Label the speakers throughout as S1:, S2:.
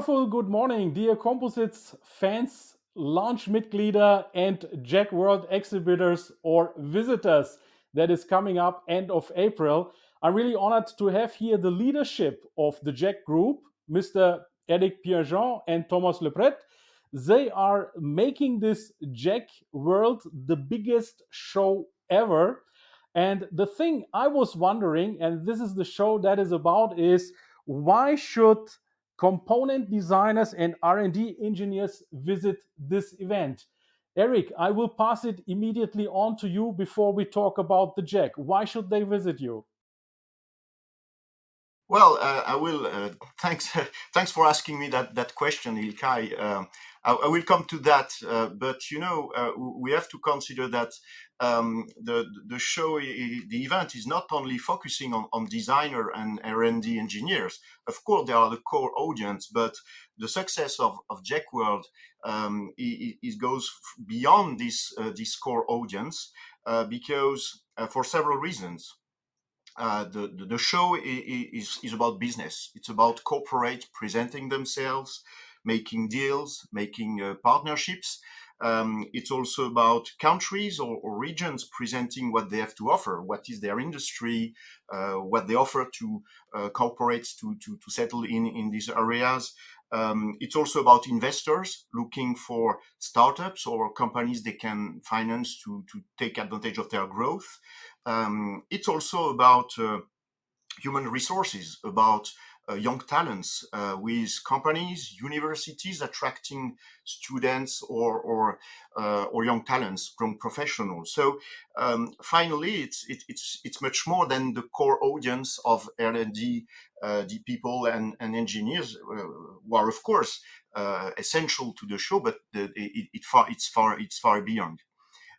S1: Wonderful good morning, dear Composites fans, Lounge Mitglieder, and JEC World exhibitors or visitors that is coming up end of April. I'm really honored to have here the leadership of the JEC Group, Mr. Eric Pierrejean and Thomas Lepretre. They are making this JEC World the biggest show ever. And the thing I was wondering, and this is the show that is about, is why should component designers and r&d engineers visit this event eric i will pass it immediately on to you before we talk about the JEC why should they visit you
S2: well, uh, I will. Uh, thanks. thanks for asking me that that question, Ilkay. Um, I, I, will come to that, uh, but you know, uh, we have to consider that um, the the show, the event, is not only focusing on, on designer and R&D engineers. Of course, they are the core audience, but the success of of JEC World um, it, it, goes beyond this uh, this core audience uh, because for several reasons. Uh, the, the, the show is is about business. It's about corporate presenting themselves, making deals, making uh, partnerships. Um, it's also about countries or, or, regions presenting what they have to offer, what is their industry, uh, what they offer to uh, corporates to, to, to settle in in these areas. Um, it's also about investors looking for startups or companies they can finance to, to take advantage of their growth. Um, it's also about uh, human resources, about young talents uh, with companies, universities attracting students or or, uh, or young talents, young professionals. So um, finally, it's it, it's it's much more than the core audience of R&D uh, the people and, and engineers uh, who are of course uh, essential to the show, but the, it, it far it's far it's far beyond,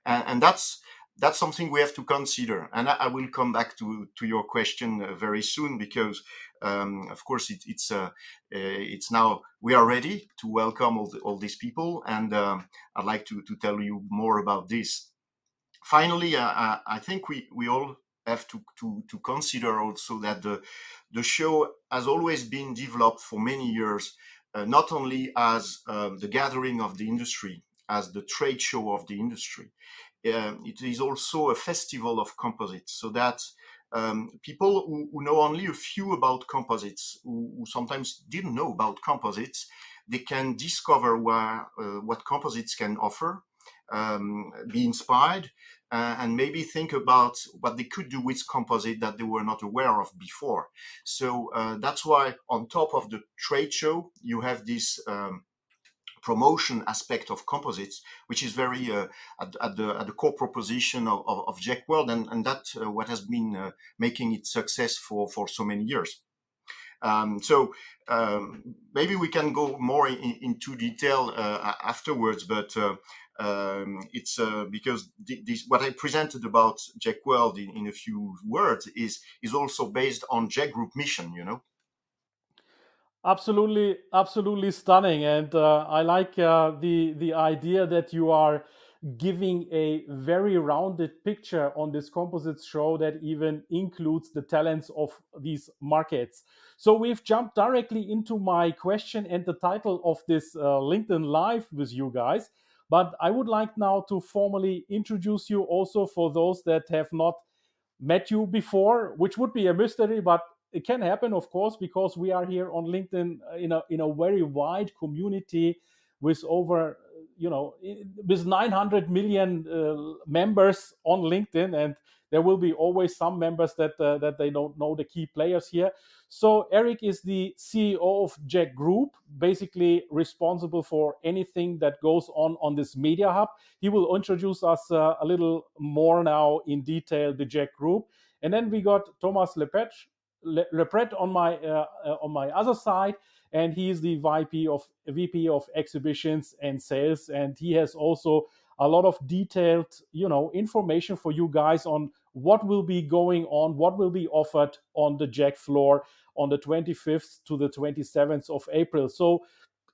S2: and, and that's that's something we have to consider. And I, will come back to, to your question uh, very soon because, um, of course, it, it's uh, uh, it's now we are ready to welcome all, the, all these people, and um, I'd like to, to tell you more about this. Finally, uh, I think we, we all have to, to, to consider also that the, the show has always been developed for many years, uh, not only as um, the gathering of the industry, as the trade show of the industry um, it is also a festival of composites so that um, people who, who, know only a few about composites, who, who, sometimes didn't know about composites, they can discover where, uh, what composites can offer, um, be inspired, uh, and maybe think about what they could do with composite that they were not aware of before. So uh, that's why, on top of the trade show, you have this um, promotion aspect of composites, which is very uh, at, at, the at the core proposition of, of, of JEC World, and and that uh, what has been uh, making it success for for so many years. Um, so um, maybe we can go more in, into detail uh, afterwards, but. Uh, um, it's uh, because this, what I presented about JEC World in, in a few words is is also based on JEC Group mission, you know,
S1: Absolutely, absolutely stunning, and uh, I like uh, the the idea that you are giving a very rounded picture on this composites show that even includes the talents of these markets. So we've jumped directly into my question and the title of this uh, LinkedIn Live with you guys. But I would like now to formally introduce you also for those that have not met you before, which would be a mystery, but it can happen, of course, because we are here on LinkedIn uh, in a in a very wide community with over you know with 900 million uh, members on LinkedIn, and there will be always some members that uh, that they don't know the key players here. So Eric is the CEO of JEC Group, basically responsible for anything that goes on on this media hub. He will introduce us uh, a little more now in detail the JEC Group, and then we got Thomas Lepetch, Lepretre on my uh, uh, on my other side, and he is the VP of VP of exhibitions and sales, and he has also a lot of detailed, you know, information for you guys on what will be going on, what will be offered on the JEC floor on the 25th to the 27th of April. So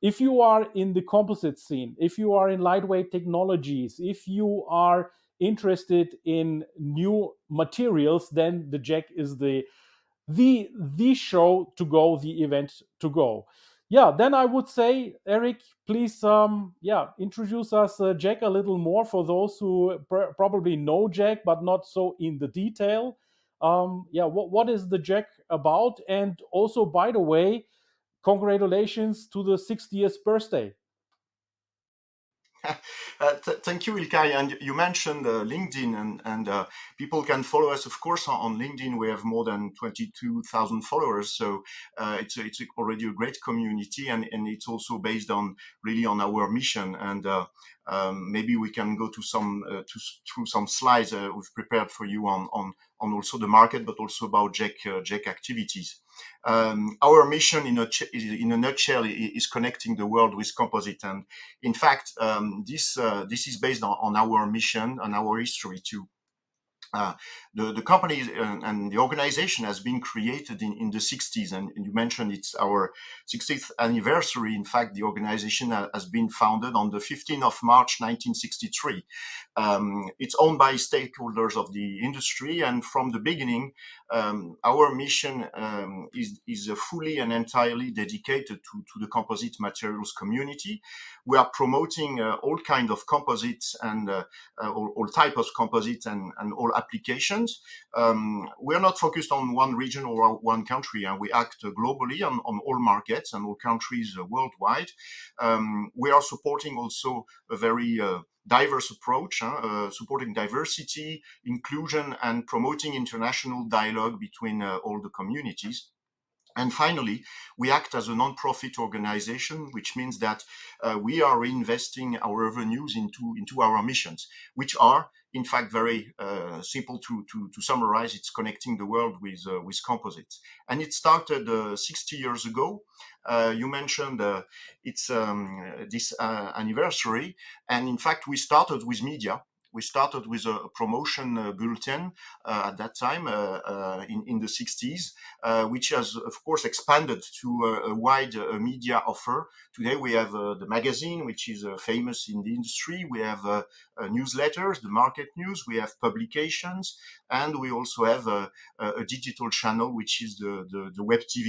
S1: if you are in the composite scene, if you are in lightweight technologies, if you are interested in new materials, then the JEC is the the the show to go, the event to go. Yeah, then I would say, Eric, please, um, yeah, introduce us uh, JEC a little more for those who pr- probably know JEC but not so in the detail. Um, yeah, what what is the JEC about? And also, by the way, congratulations to the 60th birthday.
S2: Uh, th- thank you, Ilkay. And you mentioned uh, LinkedIn, and, and uh, people can follow us, of course, on LinkedIn. We have more than 22,000 followers, so uh, it's, a, it's already a great community, and, and it's also based on really on our mission. And uh, um, maybe we can go to some to, through some slides we've prepared for you on, on on also the market, but also about JEC JEC activities. Um, our mission in a, in a nutshell is connecting the world with composite. And in fact, um, this, uh, this is based on, on, our mission and our history too. Uh, the, the company uh, and the organization has been created in, in the 60s, and, you mentioned it's our 60th anniversary. In fact, the organization has been founded on the 15th of March 1963. Um, it's owned by stakeholders of the industry, and from the beginning, um, our mission um, is, is fully and entirely dedicated to, to the composite materials community. We are promoting uh, all kind of composites and uh, uh, all, all of composites and, and all applications. Um, we are not focused on one region or one country, and we act globally on, on all markets and all countries uh, worldwide. Um, we are supporting also a very uh, diverse approach, uh, supporting diversity, inclusion, and promoting international dialogue between uh, all the communities. And finally, we act as a non-profit organization, which means that uh, we are reinvesting our revenues into, into our missions, which are in fact very uh, simple to, to, to, summarize. It's connecting the world with uh, with composites, and it started uh, 60 years ago. Uh, you mentioned uh, it's um, this anniversary, and in fact we started with media we started with a promotion uh, bulletin uh, at that time uh, uh in, in the 60s, uh, which has, of course, expanded to a, a wide uh, media offer. Today we have the magazine, which is famous in the industry. We have newsletters, the market news. We have publications, and we also have a, a digital channel, which is the, the, the web TV.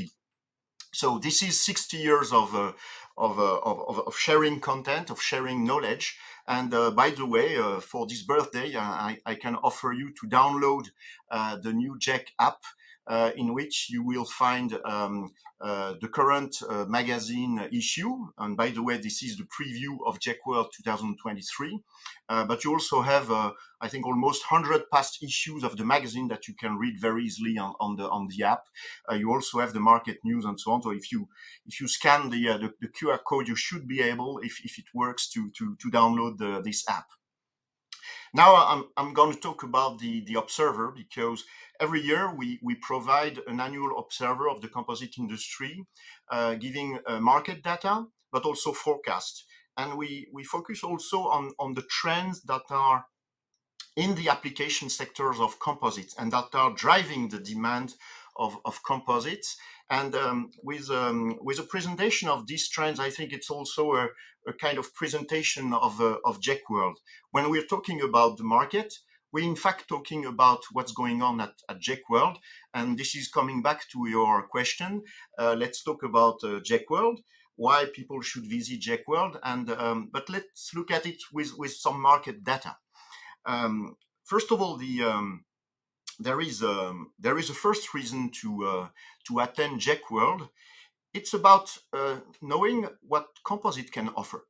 S2: So this is 60 years of, uh, of, uh, of, of, sharing content, of sharing knowledge. And uh, by the way, uh, for this birthday, I, I, can offer you to download uh, the new JEC app uh, in which you will find um, uh, the current uh, magazine issue. And by the way, this is the preview of JEC World 2023. Uh, but you also have, uh, I think, almost 100 past issues of the magazine that you can read very easily on, on the on the app. Uh, you also have the market news and so on. So if you if you scan the the, the, QR code, you should be able, if, if it works, to to to download the, this app. Now I'm, I'm going to talk about the, the observer because every year we, we provide an annual observer of the composite industry, uh, giving uh, market data, but also forecast. And we, we focus also on, on the trends that are in the application sectors of composites and that are driving the demand of, of composites. And um, with um, with a presentation of these trends, I think it's also a, a kind of presentation of uh, of JEC World. When we're talking about the market, we're in fact talking about what's going on at, at JEC World, and this is coming back to your question. Uh, let's talk about uh, JEC World, why people should visit JEC World, and um, but let's look at it with with some market data. Um, first of all, the um, there is a, um, there is a first reason to uh, to attend JEC World. It's about uh, knowing what composite can offer,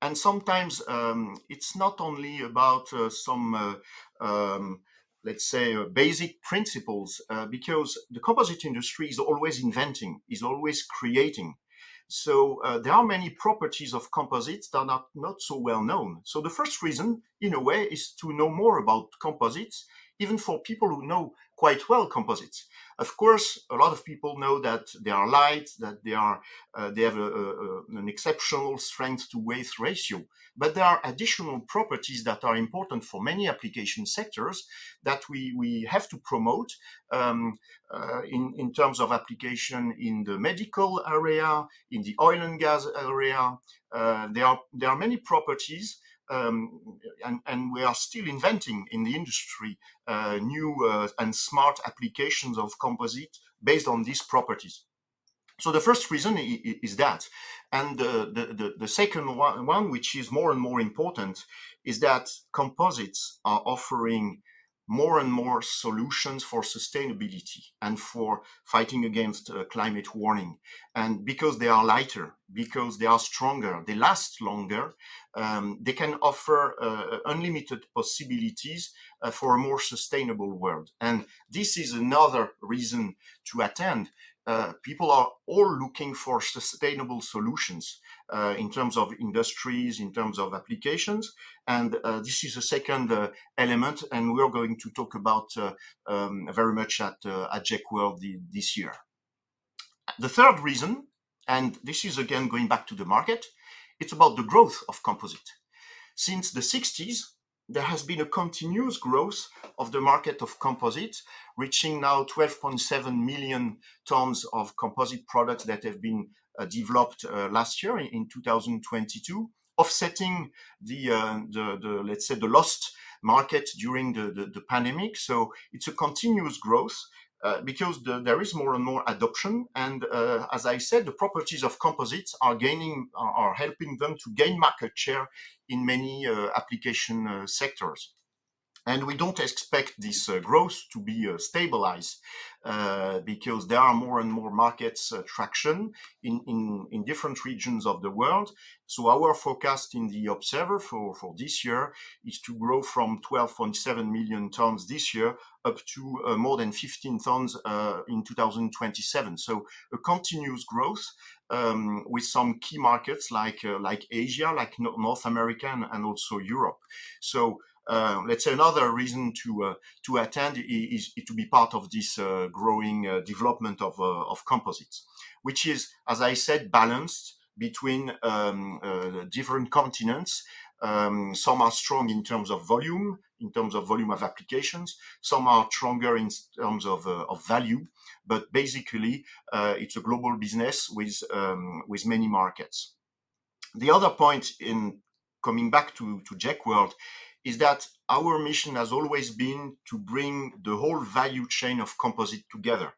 S2: and sometimes um, it's not only about uh, some uh, um, let's say uh, basic principles uh, because the composite industry is always inventing, is always creating. So uh, there are many properties of composites that are not so well known. So the first reason, in a way, is to know more about composites even for people who know quite well composites. Of course, a lot of people know that they are light, that they are uh, they have a, a, an exceptional strength to weight ratio. But there are additional properties that are important for many application sectors that we, we have to promote um, uh, in, in terms of application in the medical area, in the oil and gas area. Uh, there are there are many properties um, and, and, we are still inventing in the industry uh, new uh, and smart applications of composite based on these properties. So the first reason is that. And the, the, the, second one, which is more and more important, is that composites are offering more and more solutions for sustainability and for fighting against uh, climate warning. And because they are lighter, because they are stronger, they last longer, um, they can offer uh, unlimited possibilities uh, for a more sustainable world. And this is another reason to attend uh, people are all looking for sustainable solutions uh, in terms of industries, in terms of applications. And uh, this is a second uh, element, and we're going to talk about uh, um, very much at, at JEC World this year. The third reason, and this is again going back to the market, it's about the growth of composite. Since the 60s, there has been a continuous growth of the market of composites, reaching now 12.7 million tons of composite products that have been uh, developed uh, last year in, in, 2022, offsetting the, uh, the, the, let's say, the lost market during the, the, the pandemic. So it's a continuous growth. Uh, because the, there is more and more adoption. And uh, as I said, the properties of composites are gaining, are, are helping them to gain market share in many uh, application uh, sectors. And we don't expect this uh, growth to be uh, stabilized uh, because there are more and more markets uh, traction in, in, in, different regions of the world. So our forecast in the Observer for, for this year is to grow from 12.7 million tons this year up to uh, more than 15 tons uh, in 2027. So a continuous growth um, with some key markets like like Asia, like North America, and, and also Europe. So uh, let's say another reason to uh, to attend is, is, to be part of this uh, growing uh, development of uh, of composites, which is, as I said, balanced between um, uh, different continents. Um, some are strong in terms of volume, in terms of volume of applications. Some are stronger in terms of of value, but basically, it's a global business with um, with many markets. The other point in coming back to to JEC World is that our mission has always been to bring the whole value chain of composite together.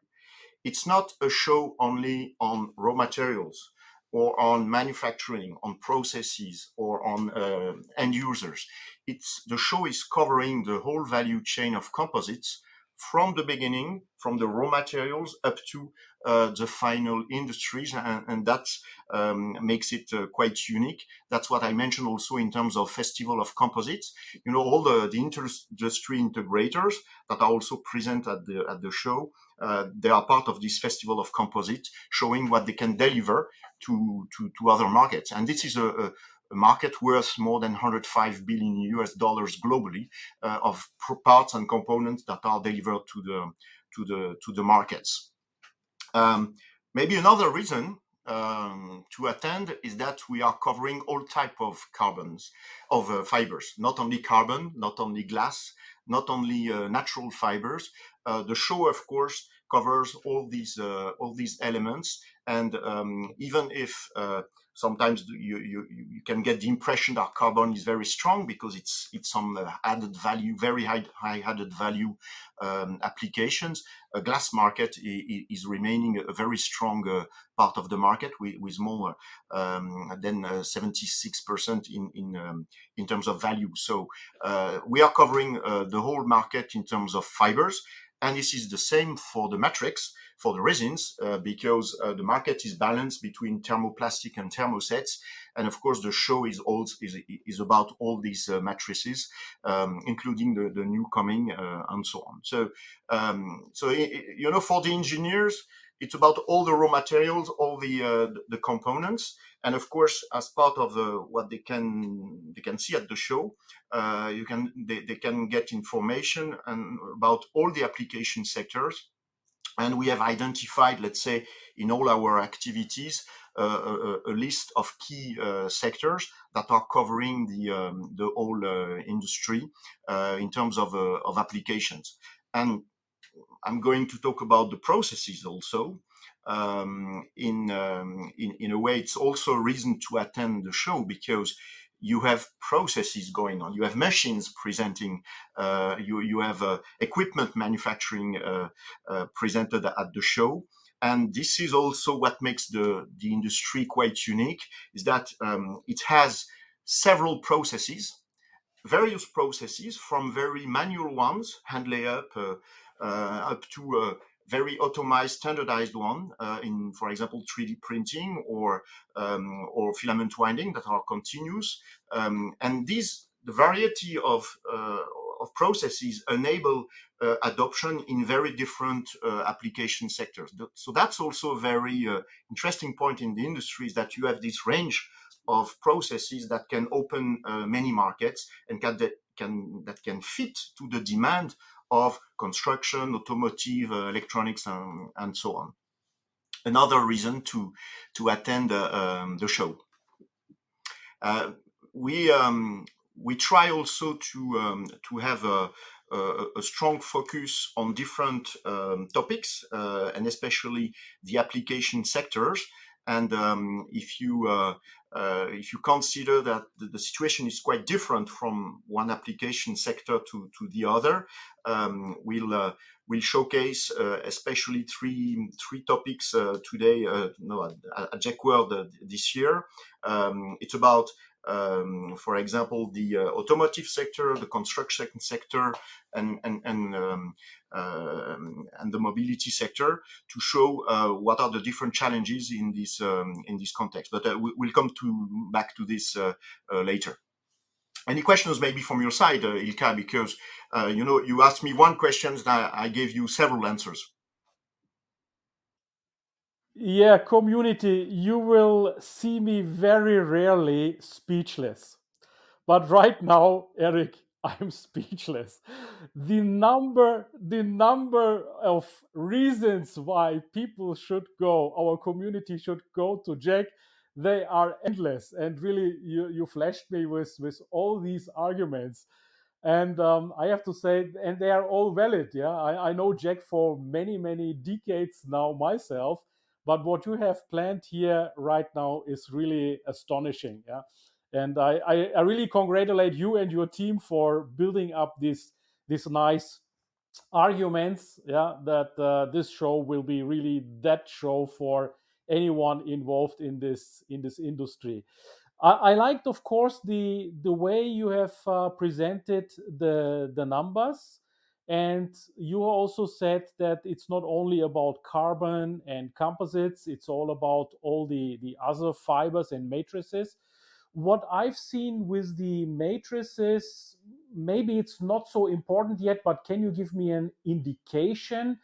S2: It's not a show only on raw materials or on manufacturing, on processes, or on uh, end users. It's the show is covering the whole value chain of composites from the beginning, from the raw materials up to the final industries, and, and that um, makes it uh, quite unique. That's what I mentioned also in terms of Festival of Composites. You know, all the, the industry integrators that are also present at the at the show, uh, they are part of this Festival of Composites, showing what they can deliver to to, to other markets. And this is a, a a market worth more than 105 billion US dollars globally uh, of parts and components that are delivered to the to the to the markets. Um, maybe another reason um, to attend is that we are covering all type of carbons of uh, fibers, not only carbon, not only glass, not only uh, natural fibers. Uh, the show, of course, covers all these uh, all these elements, and um, even if uh, sometimes you, you, you can get the impression that carbon is very strong because it's it's some uh, added value, very high high added value um, applications. A glass market is, remaining a very strong uh, part of the market with, with more um, than 76% uh, in in um, in terms of value. So uh, we are covering uh, the whole market in terms of fibers, and this is the same for the matrix for the resins uh, because uh, the market is balanced between thermoplastic and thermosets. And of course, the show is also is, is about all these uh, matrices, um, including the, the new coming uh, and so on. So, um, so you know, for the engineers, it's about all the raw materials, all the uh, the components, and of course, as part of uh, what they can they can see at the show, uh, you can they, they can get information and about all the application sectors, and we have identified, let's say, in all our activities, uh, a, a, list of key uh, sectors that are covering the um, the whole uh, industry uh, in terms of of applications and I'm going to talk about the processes also. Um, in, um, in in a way, it's also a reason to attend the show because you have processes going on. You have machines presenting. Uh, you you have uh, equipment manufacturing uh, uh presented at the show. And this is also what makes the, the industry quite unique is that um, it has several processes, various processes from very manual ones, hand layup, uh, up to very automized, standardized one uh, in, for example, 3D printing or um, or filament winding that are continuous. Um, and these the variety of uh, of processes enable uh, adoption in very different uh, application sectors. So that's also a very uh, interesting point in the industry is that you have this range of processes that can open many markets and can, that can that can fit to the demand of construction, automotive, uh, electronics, and, and, so on. Another reason to to attend uh, um, the show. Uh, we um, we try also to um, to have a, a, a, strong focus on different um, topics uh, and especially the application sectors. And um, if you uh, uh, if you consider that the, the, situation is quite different from one application sector to, to the other, um, we'll uh, we'll showcase uh, especially three three topics uh, today. Uh, no, at, at World this year. Um, it's about um, for example, the uh, automotive sector, the construction sector, and and and, um, uh, and the mobility sector to show uh, what are the different challenges in this um, in this context. But uh, we'll come to back to this uh, uh, later. Any questions maybe from your side, Ilkay? Because you know you asked me one question, and I gave you several answers.
S1: Yeah, community, you will see me very rarely speechless. But right now, Eric, I'm speechless. The number, the number of reasons why people should go, our community should go to JEC, they are endless. And really, you, you flashed me with, with all these arguments. And um, I have to say, and they are all valid. Yeah, I, I know JEC for many, many decades now myself but what you have planned here right now is really astonishing. Yeah. And I, I, I really congratulate you and your team for building up this this nice arguments yeah that uh, this show will be really that show for anyone involved in this in this industry i, liked of course the the way you have uh, presented the the numbers and you also said that it's not only about carbon and composites, it's all about all the, the other fibers and matrices. What I've seen with the matrices, maybe it's not so important yet, but can you give me an indication?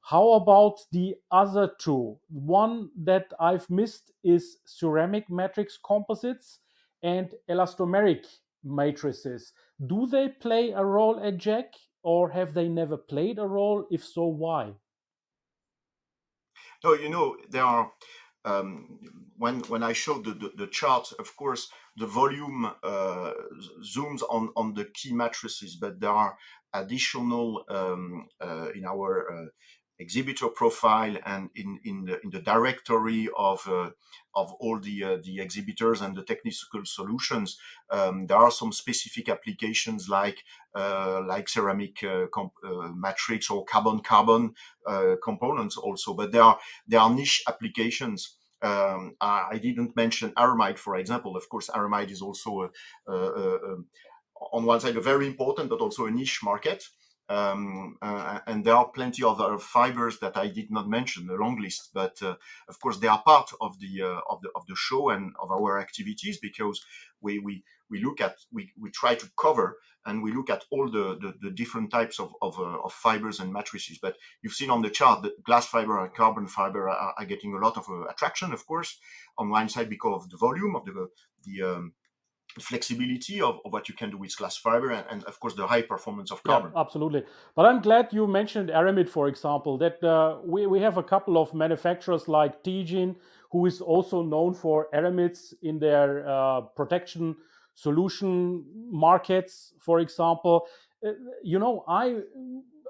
S1: How about the other two? One that I've missed is ceramic matrix composites and elastomeric matrices. Do they play a role at JEC? Or have they never played a role? If so, why?
S2: No, you know there are. Um, when when I showed the, the, the, chart, of course, the volume uh, zooms on on the key matrices, but there are additional um, uh, in our uh, exhibitor profile and in in the in the directory of uh, of all the uh, the exhibitors and the technical solutions um, there are some specific applications like uh, like ceramic uh, uh, matrix or carbon carbon uh, components also but there are there are niche applications um, I, I, didn't mention aramide, for example. Of course, aramide is also a, a, a, on one side a very important, but also a niche market. Um, uh, and there are plenty of other fibers that I did not mention, the long list, but uh, of course they are part of the uh, of the of the show and of our activities because we we we look at we, we try to cover and we look at all the the, the different types of of, uh, of, fibers and matrices. But you've seen on the chart that glass fiber and carbon fiber are, are getting a lot of uh, attraction, of course, on one side because of the volume of the the um, flexibility of, of, what you can do with glass fiber and, and, of course the high performance of carbon.
S1: yeah, absolutely. But i'm glad you mentioned aramid for example that uh, we, we have a couple of manufacturers like Teijin who is also known for aramids in their uh, protection solution markets for example. Uh, you know i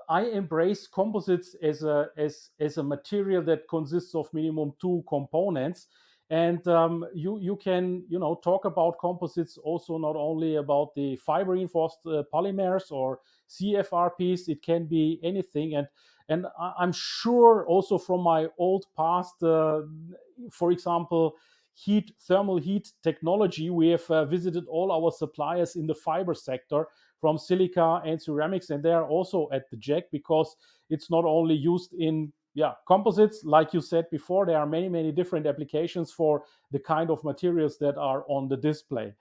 S1: I embrace composites as a as as a material that consists of minimum two components, and um, you you can you know talk about composites also not only about the fiber reinforced uh, polymers or CFRPs. It can be anything, and and I'm sure also from my old past, uh, for example, heat thermal heat technology, we have uh, visited all our suppliers in the fiber sector from silica and ceramics, and they are also at the JEC because it's not only used in yeah composites like you said before there are many many different applications for the kind of materials that are on the display.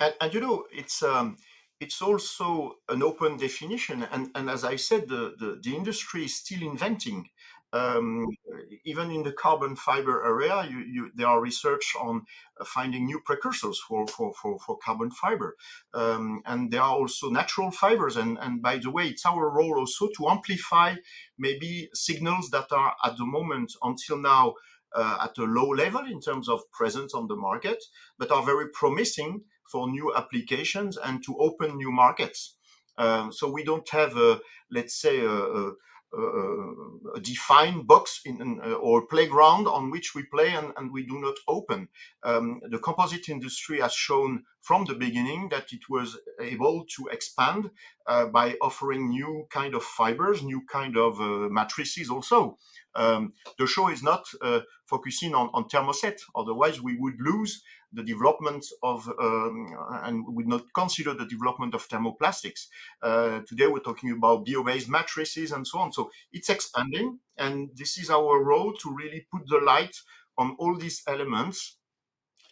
S2: And, and you know it's um, it's also an open definition and, and as i said the, the, the industry is still inventing um, even in the carbon fiber area, you, you, there are research on finding new precursors for, for, for, for carbon fiber. Um, and there are also natural fibers. And, and by the way, it's our role also to amplify maybe signals that are at the moment until now uh, at a low level in terms of presence on the market, but are very promising for new applications and to open new markets. Um, so we don't have, a, let's say, a, a a defined box in, uh, or playground on which we play and, and we do not open. Um, the composite industry has shown from the beginning that it was able to expand uh, by offering new kind of fibers, new kind of uh, matrices also. Um, the show is not uh, focusing on, on thermoset, otherwise we would lose the development of um, and we would not consider the development of thermoplastics. Uh, today we're talking about bio-based matrices and so on. So it's expanding, and this is our role to really put the light on all these elements,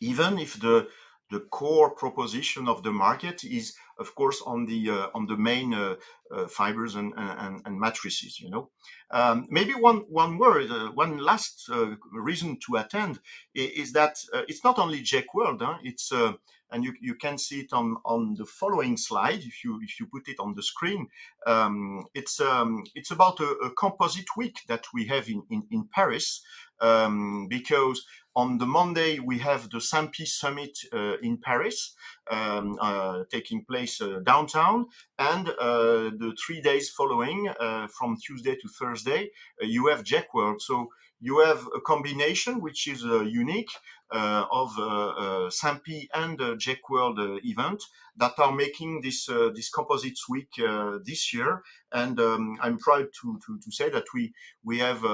S2: even if the the core proposition of the market is, of course, on the uh, on the main uh, uh, fibers and, and, and matrices. You know, um, maybe one one word, uh, one last uh, reason to attend is, is that uh, it's not only JEC World. Huh? It's and you, you can see it on, on the following slide if you if you put it on the screen. Um, it's um, it's about a, a, composite week that we have in in, in Paris um, because on the Monday, we have the SAMPE Summit uh, in Paris, um, uh, taking place uh, downtown. And uh, the three days following, uh, from Tuesday to Thursday, uh, you have JEC World. So you have a combination which is unique of SAMPE and JEC World event that are making this this Composites Week this year. And um, I'm proud to, to, to, say that we we have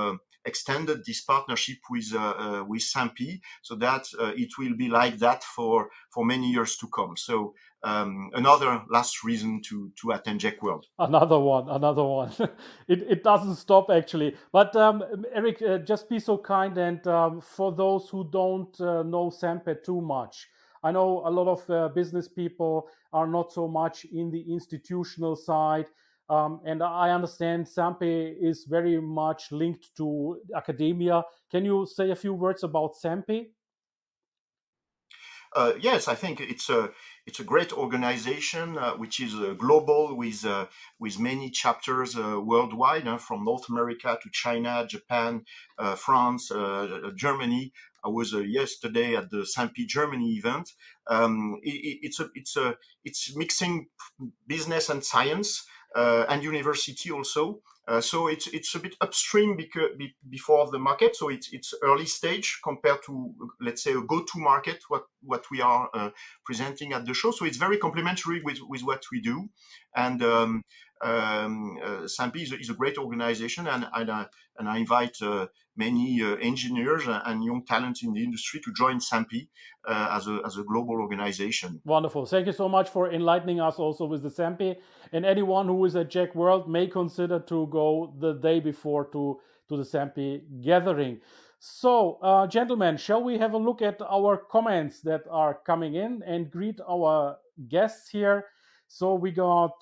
S2: extended this partnership with uh, uh, with SAMPE so that uh, it will be like that for for many years to come. So um, another last reason to to attend JEC World.
S1: Another one, another one. it, it doesn't stop actually. But um, Eric, uh, just be so kind and um, for those who don't uh, know SAMPE too much, I know a lot of uh, business people are not so much in the institutional side. Um, and I understand SAMPE is very much linked to academia. Can you say a few words about SAMPE?
S2: Uh, yes, I think it's a it's a great organization uh, which is uh, global with uh, with many chapters uh, worldwide, uh, from North America to China, Japan, France, Germany. I was yesterday at the SAMPE Germany event. Um, it, it's a it's a it's mixing business and science. Uh, and university also. Uh, so it's it's a bit upstream because, before the market. So it's it's early stage compared to let's say a go-to market what what we are uh, presenting at the show. So it's very complementary with with what we do, and um, um, is a, is a, great organization, and and, I, and I invite many uh, engineers and young talents in the industry to join SAMPE uh, as, a, as a global organization.
S1: Wonderful. Thank you so much for enlightening us also with the SAMPE. And anyone who is at JEC World may consider to go the day before to, to the SAMPE gathering. So, uh, gentlemen, shall we have a look at our comments that are coming in and greet our guests here? So, we got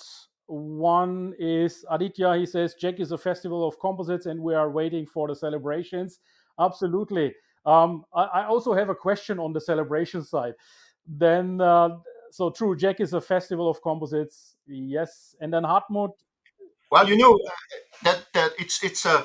S1: one is Aditya. He says JEC is a festival of composites, and we are waiting for the celebrations. Absolutely. Um, I, I, also have a question on the celebration side. Then, uh, so true, JEC is a festival of composites. Yes, and then Hartmut.
S2: Well, you know that that it's it's a.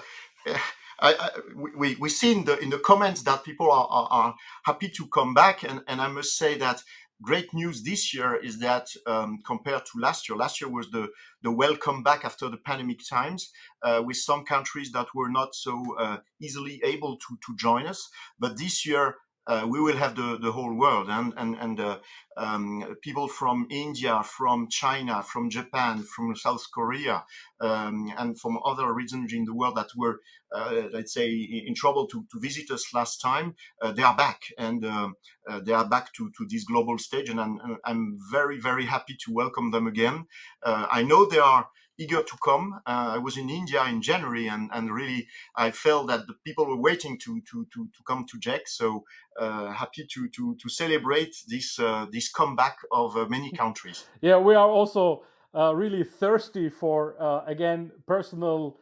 S2: Uh, we we see in the in the comments that people are, are, are happy to come back, and, and I must say that great news this year is that um, compared to last year, last year was the, the welcome back after the pandemic times, uh, with some countries that were not so uh, easily able to, to join us. But this year, uh, we will have the, the whole world and and and uh, um, people from India, from China, from Japan, from South Korea, um, and from other regions in the world that were, uh, let's say, in trouble to, to visit us last time. Uh, they are back and uh, uh, they are back to, to this global stage, and I'm, I'm very very happy to welcome them again. I know they are eager to come. Uh, I was in India in January, and, and really I felt that the people were waiting to to to, to come to JEC. So uh, happy to to to celebrate this uh, this comeback of uh, many countries.
S1: Yeah, we are also uh, really thirsty for uh, again personal.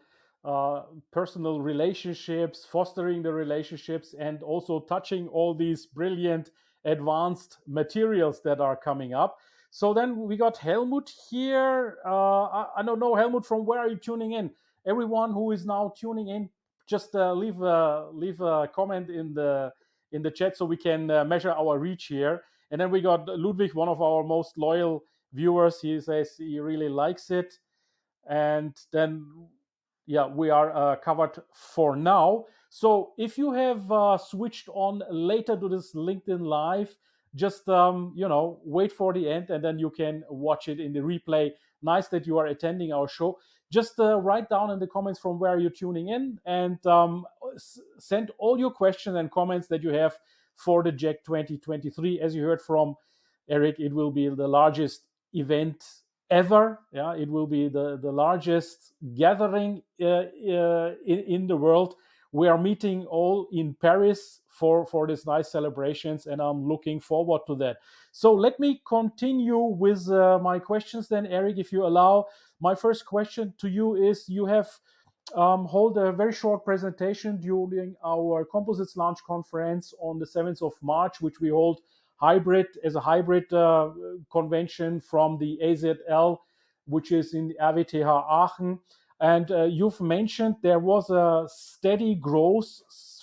S1: personal relationships, fostering the relationships, and also touching all these brilliant advanced materials that are coming up. So then we got Helmut here. Uh, I, I, don't know, Helmut, from where are you tuning in? Everyone who is now tuning in, just uh, leave a, leave a comment in the in the chat so we can uh, measure our reach here. And then we got Ludwig, one of our most loyal viewers. He says he really likes it. And then, yeah, we are uh, covered for now. So if you have uh, switched on later to this LinkedIn Live, just um, you know wait for the end and then you can watch it in the replay. Nice that you are attending our show. Just uh, write down in the comments from where you're tuning in and um, s- send all your questions and comments that you have for the JEC 2023 as you heard from eric it will be the largest event ever. Yeah it will be the, the largest gathering uh, uh, in, in the world we are meeting all in paris for for these nice celebrations and i'm looking forward to that. So let me continue with uh, my questions then eric if you allow. My first question to you is you have um, hold a very short presentation during our composites Lounge conference on the 7th of march which we hold hybrid as a hybrid uh, convention from the azl which is in rwth aachen and uh, you've mentioned there was a steady growth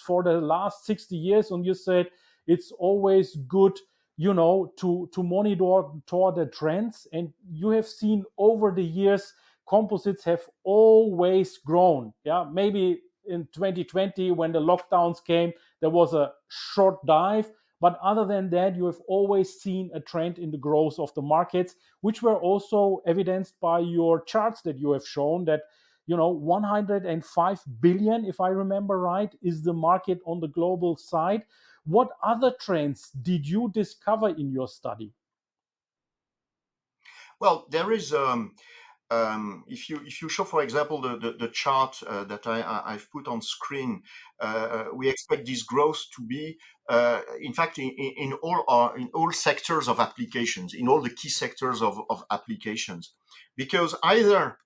S1: for the last 60 years and you said it's always good you know to to monitor toward the trends. And you have seen over the years composites have always grown. Yeah maybe in 2020 when the lockdowns came there was a short dive. But other than that you have always seen a trend in the growth of the markets which were also evidenced by your charts that you have shown that you know 105 billion if i remember right is the market on the global side. What other trends did you discover in your study?
S2: Well there is um, um, if you if you show, for example, the the, the chart uh, that I, I've put on screen, uh, uh we expect this growth to be, uh, in fact, in, in all our, in all sectors of applications, in all the key sectors of, of applications, because either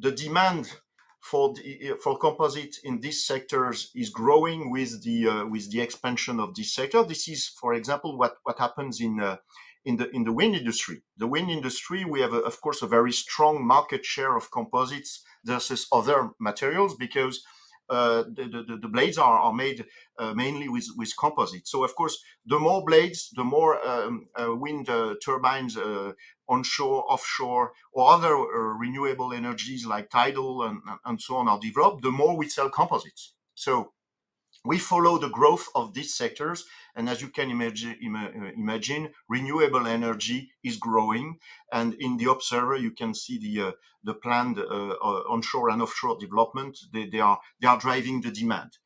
S2: the demand for the, for composite in these sectors is growing with the uh, with the expansion of this sector. This is, for example, what what happens in uh, in the in the wind industry. The wind industry, we have, a, of course, a very strong market share of composites versus other materials because uh, the, the, the, blades are, are made uh, mainly with, with composite. So, of course, the more blades, the more um, uh, wind uh, turbines uh, onshore, offshore, or other uh, renewable energies like tidal and, and so on are developed, the more we sell composites. So, we follow the growth of these sectors. And as you can imagine, imagine renewable energy is growing. And in the observer, you can see the uh, the planned uh, uh, onshore and offshore development. They, they are they are driving the demand.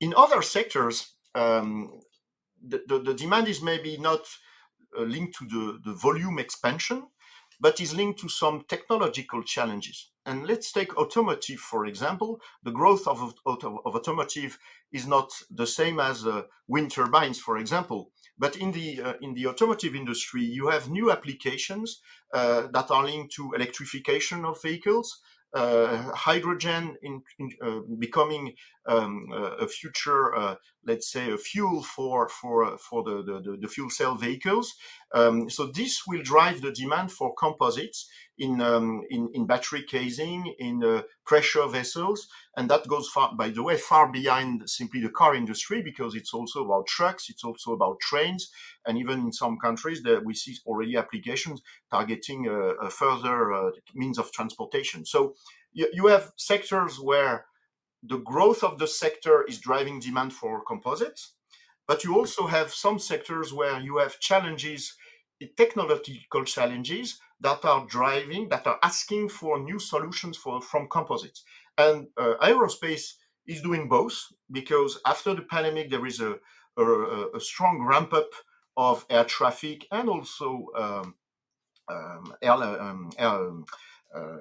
S2: In other sectors, um, the, the, the, demand is maybe not uh, linked to the, the volume expansion, but is linked to some technological challenges. And let's take automotive, for example. The growth of, of, automotive is not the same as uh, wind turbines, for example. But in the uh, in the automotive industry, you have new applications uh, that are linked to electrification of vehicles, uh, hydrogen in, in uh, becoming um, a future, uh, let's say, a fuel for for for the, the, the fuel cell vehicles. Um, so this will drive the demand for composites in um, in, in battery casing, in uh, pressure vessels, and that goes far, by the way, far behind simply the car industry because it's also about trucks, it's also about trains, and even in some countries that we see already applications targeting uh, a further uh, means of transportation. So you, you have sectors where the growth of the sector is driving demand for composites, but you also have some sectors where you have challenges, technological challenges that are driving, that are asking for new solutions for, from composites. And uh, aerospace is doing both because after the pandemic, there is a, a, a strong ramp up of air traffic and also um, um, air, um, air um, uh,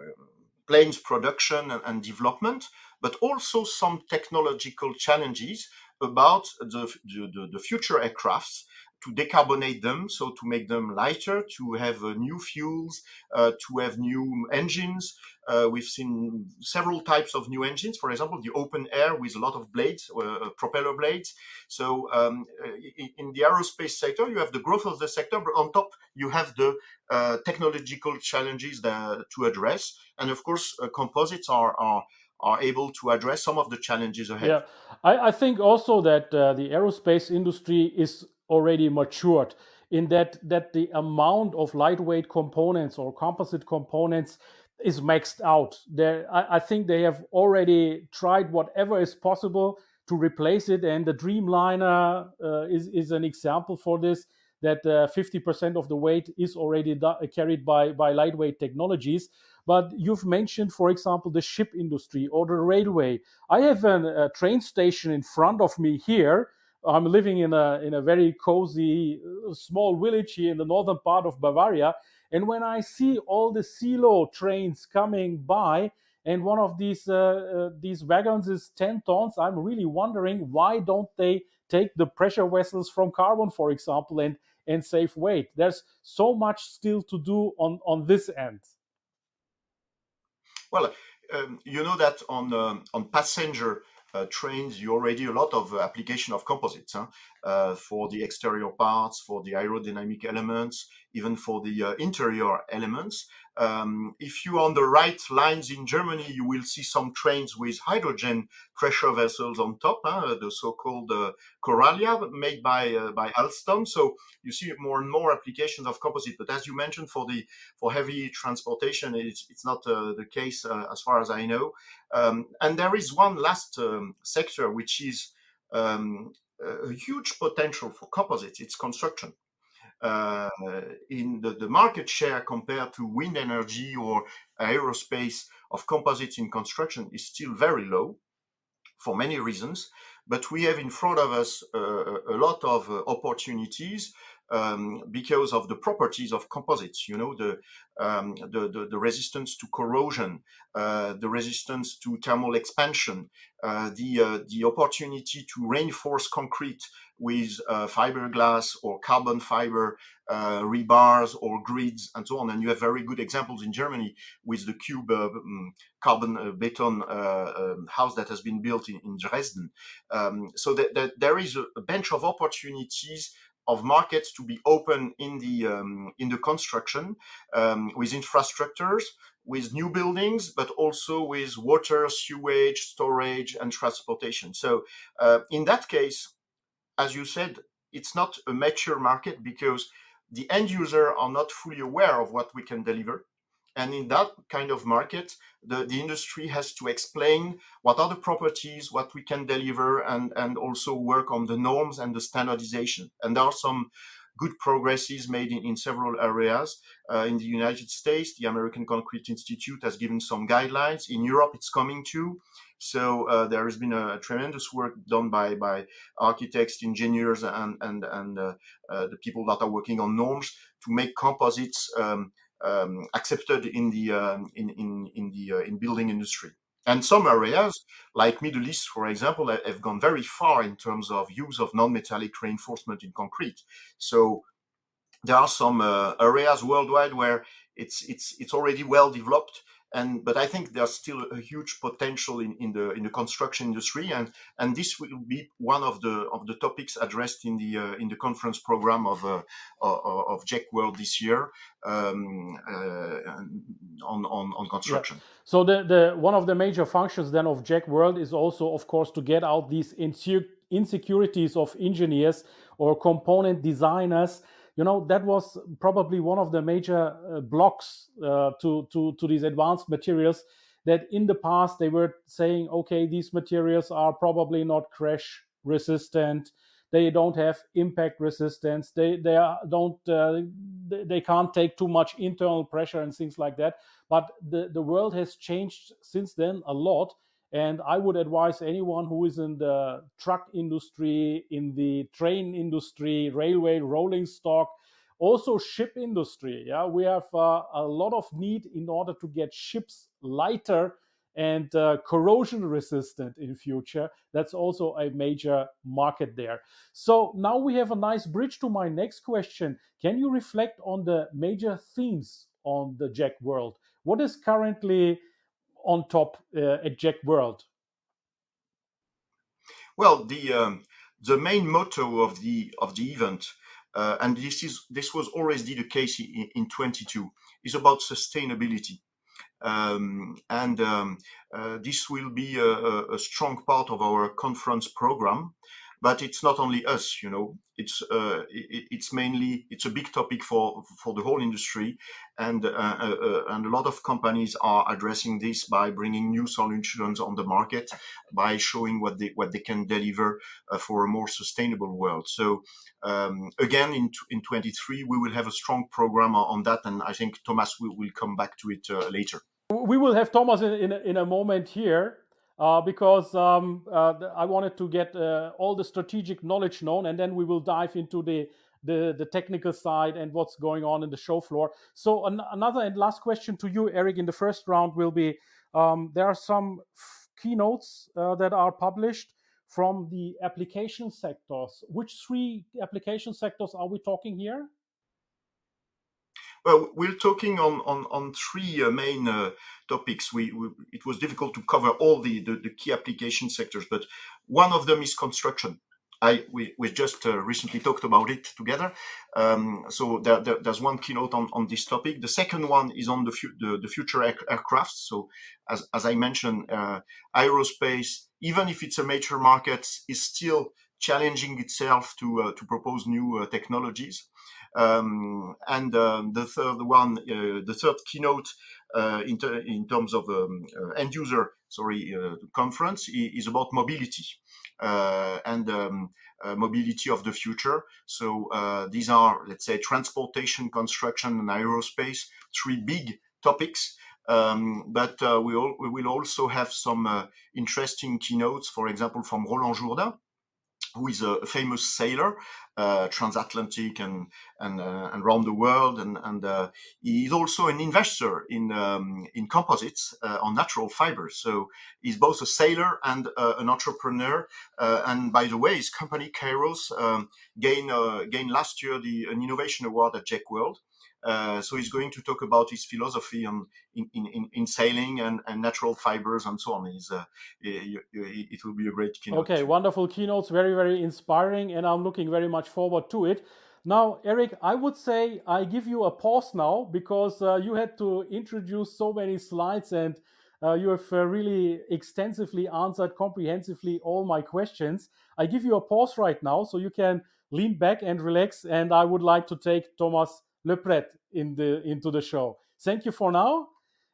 S2: planes production and, and, development, but also some technological challenges about the, the, the future aircrafts to decarbonate them, so to make them lighter, to have uh, new fuels, uh, to have new engines. Uh, we've seen several types of new engines, for example, the open air with a lot of blades, uh, uh, propeller blades. So um, in, in, the aerospace sector, you have the growth of the sector, but on top, you have the uh, technological challenges that, to address. And of course, composites are, are are able to address some of the challenges ahead.
S1: Yeah, I, I think also that uh, the aerospace industry is already matured in that that the amount of lightweight components or composite components is maxed out. There, I, I, think they have already tried whatever is possible to replace it, and the Dreamliner uh, is is an example for this. That uh, 50% of the weight is already do- carried by by lightweight technologies. But you've mentioned, for example, the ship industry or the railway. I have an, a train station in front of me here I'm living in a in a very cozy uh, small village here in the northern part of Bavaria, and when I see all the silo trains coming by, and one of these uh, uh, these wagons is 10 tons, I'm really wondering why don't they take the pressure vessels from carbon, for example, and and save weight. There's so much still to do on on this end.
S2: Well, um, you know that on um, on passenger uh, trains you already a lot of uh, application of composites huh? uh, for the exterior parts, for the aerodynamic elements, even for the uh, interior elements. Um, if you are on the right lines in Germany, you will see some trains with hydrogen pressure vessels on top, huh? the so-called uh, Coradia made by uh, by Alstom. So you see more and more applications of composite. But as you mentioned, for the for heavy transportation, it's, it's not uh, the case uh, as far as I know. Um, and there is one last um, sector which is um, a huge potential for composites. It's construction in the, the market share compared to wind energy or aerospace of composites in construction is still very low for many reasons. But we have in front of us uh, a lot of uh, opportunities um, because of the properties of composites. You know, the um, the, the, the, resistance to corrosion, uh, the resistance to thermal expansion, uh, the uh, the opportunity to reinforce concrete with uh, fiberglass or carbon fiber uh, rebars or grids and so on. And you have very good examples in Germany with the cube uh, um, carbon uh, beton uh, um, house that has been built in, in Dresden. Um, so that, that, there is a, a, bunch of opportunities of markets to be open in the um, in the construction um, with infrastructures with new buildings, but also with water, sewage, storage, and transportation. So, uh, in that case, as you said, it's not a mature market because the end user are not fully aware of what we can deliver. And in that kind of market, the, the industry has to explain what are the properties, what we can deliver, and, and also work on the norms and the standardization. And there are some good progresses made in, in several areas. Uh, in the United States, the American Concrete Institute has given some guidelines. In Europe, it's coming too. So uh, there has been a, a, tremendous work done by by architects, engineers, and and and uh, uh the people that are working on norms to make composites um, um, accepted in the um, in in in the uh, in building industry. And some areas, like Middle East, for example, have gone very far in terms of use of non-metallic reinforcement in concrete. So there are some uh, areas worldwide where it's it's it's already well developed and but I think there's still a huge potential in, in the in the construction industry, and and this will be one of the of the topics addressed in the uh, in the conference program of uh, of JEC World this year um, uh, on, on on construction. Yeah.
S1: So the the one of the major functions then of JEC World is also, of course, to get out these insecurities of engineers or component designers you know that was probably one of the major uh, blocks uh, to, to to these advanced materials that in the past they were saying okay these materials are probably not crash resistant. They don't have impact resistance. They they are, don't uh, they, can't take too much internal pressure and things like that. But the the world has changed since then a lot and I would advise anyone who is in the truck industry, in the train industry, railway, rolling stock, also ship industry. Yeah, we have uh, a lot of need in order to get ships lighter and uh, corrosion resistant in future. That's also a major market there. So now we have a nice bridge to my next question. Can you reflect on the major themes on the JEC World? What is currently on top uh, at JEC World?
S2: Well, the um, the main motto of the of the event, uh, and this is this was already the case in, in 22, is about sustainability. Um, and um, uh, this will be a, a, strong part of our conference program but it's not only us you know. It's uh, it, it's mainly it's a big topic for for the whole industry and uh, uh, uh, and a lot of companies are addressing this by bringing new solutions on the market by showing what they what they can deliver uh, for a more sustainable world. So um, again in in 23 we will have a strong program on that and i think thomas will, will come back to it uh, later.
S1: We will have thomas in, in, in a moment here uh, because um, uh, I wanted to get uh, all the strategic knowledge known, and then we will dive into the, the, the technical side and what's going on in the show floor. So an- another and last question to you, Eric, in the first round will be: um, there are some f- keynotes uh, that are published from the application sectors. Which three application sectors are we talking here?
S2: Well, we're talking on on, on three uh, main uh, topics. We, we, it was difficult to cover all the, the, the key application sectors, but one of them is construction. I we, we just uh, recently talked about it together. Um, so there, there, there's one keynote on, on this topic. The second one is on the fu- the, the, future air- aircraft. So as as I mentioned, uh, aerospace, even if it's a major market, is still challenging itself to uh, to propose new uh, technologies. Um, and um, the third one, uh, the third keynote uh, in, ter- in, terms of um, uh, end user, sorry, conference is about mobility and um, mobility of the future. So these are, let's say, transportation, construction, and aerospace, three big topics. Um, but uh, we, all, we, will also have some uh, interesting keynotes, for example, from Roland Jourdain, who is a famous sailor, uh, transatlantic and and uh, and around the world, and and uh, he's also an investor in um, in composites uh, on natural fibers. So he's both a sailor and uh, an entrepreneur. Uh, and by the way, his company Kairos um, gained gained last year the an innovation award at JEC World. Uh, so he's going to talk about his philosophy on in, in, in sailing and, and natural fibers and so on. He's, uh, it, it will be a great keynote.
S1: Okay, wonderful keynotes, very very inspiring, and I'm looking very much forward to it. Now, Eric, I would say I give you a pause now because uh, you had to introduce so many slides and uh, you have uh, really extensively answered comprehensively all my questions. I give you a pause right now so you can lean back and relax. And I would like to take Thomas Lepretre in the into the show. thank you for now.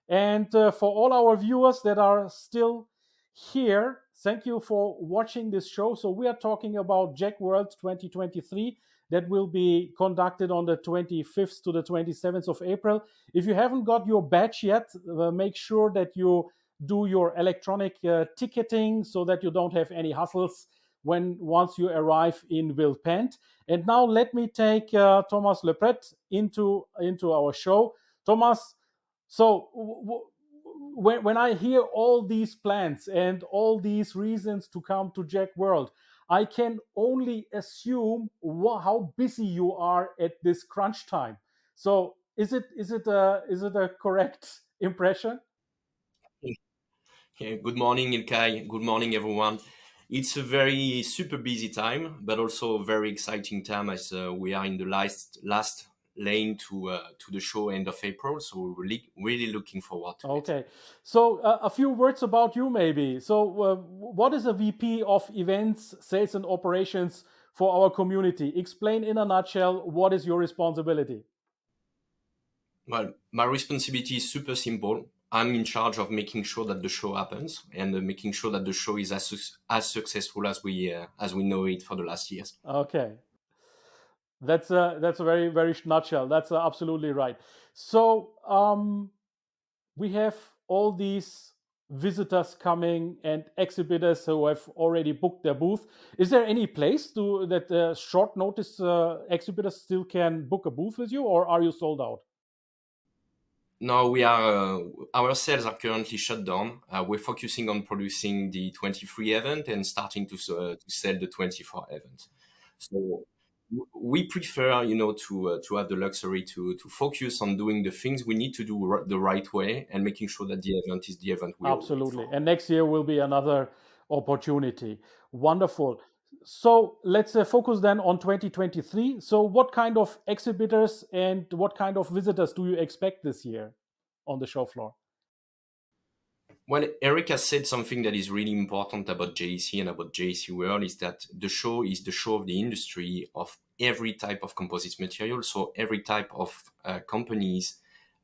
S1: And uh, for all our viewers that are still here, thank you for watching this show. So we are talking about JEC World 2023 that will be conducted on the 25th to the 27th of April. If you haven't got your badge yet, uh, make sure that you do your electronic uh, ticketing so that you don't have any hassles when once you arrive in Villepinte. And now let me take uh, Thomas Lepretre into into our show. Thomas, so when, when I hear all these plans and all these reasons to come to JEC World, I can only assume how busy you are at this crunch time. So is it is it a is it a correct impression?
S3: Good morning, Ilkay. Good morning, everyone. It's a very super busy time, but also a very exciting time as uh, we are in the last last lane to uh, to the show end of April. So we're really really looking forward to
S1: Okay,
S3: it. Okay.
S1: So uh, a few words about you, maybe. So, uh, what is a VP of events, sales, and operations for our community? Explain in a nutshell what is your responsibility.
S3: Well, my responsibility is super simple. I'm in charge of making sure that the show happens and uh, making sure that the show is as suc- as successful as we uh, as we know it for the last years.
S1: Okay, that's a that's a very very nutshell. That's uh, absolutely right. So, um, we have all these visitors coming and exhibitors who have already booked their booth. Is there any place to that uh, short notice uh, exhibitors still can book a booth with you, or are you sold out?
S3: No, we are. Uh, our sales are currently shut down. Uh, we're focusing on producing the 23 event and starting to uh, to sell the 24 event. So we prefer, you know, to uh, to have the luxury to to focus on doing the things we need to do r- the right way and making sure that the event is the event we
S1: Absolutely. And next year will be another opportunity. Wonderful. So let's uh, focus then on 2023. So, what kind of exhibitors and what kind of visitors do you expect this year on the show floor?
S3: Well, Eric has said something that is really important about JEC and about JEC World is that the show is the show of the industry of every type of composites material. So every type of uh, companies,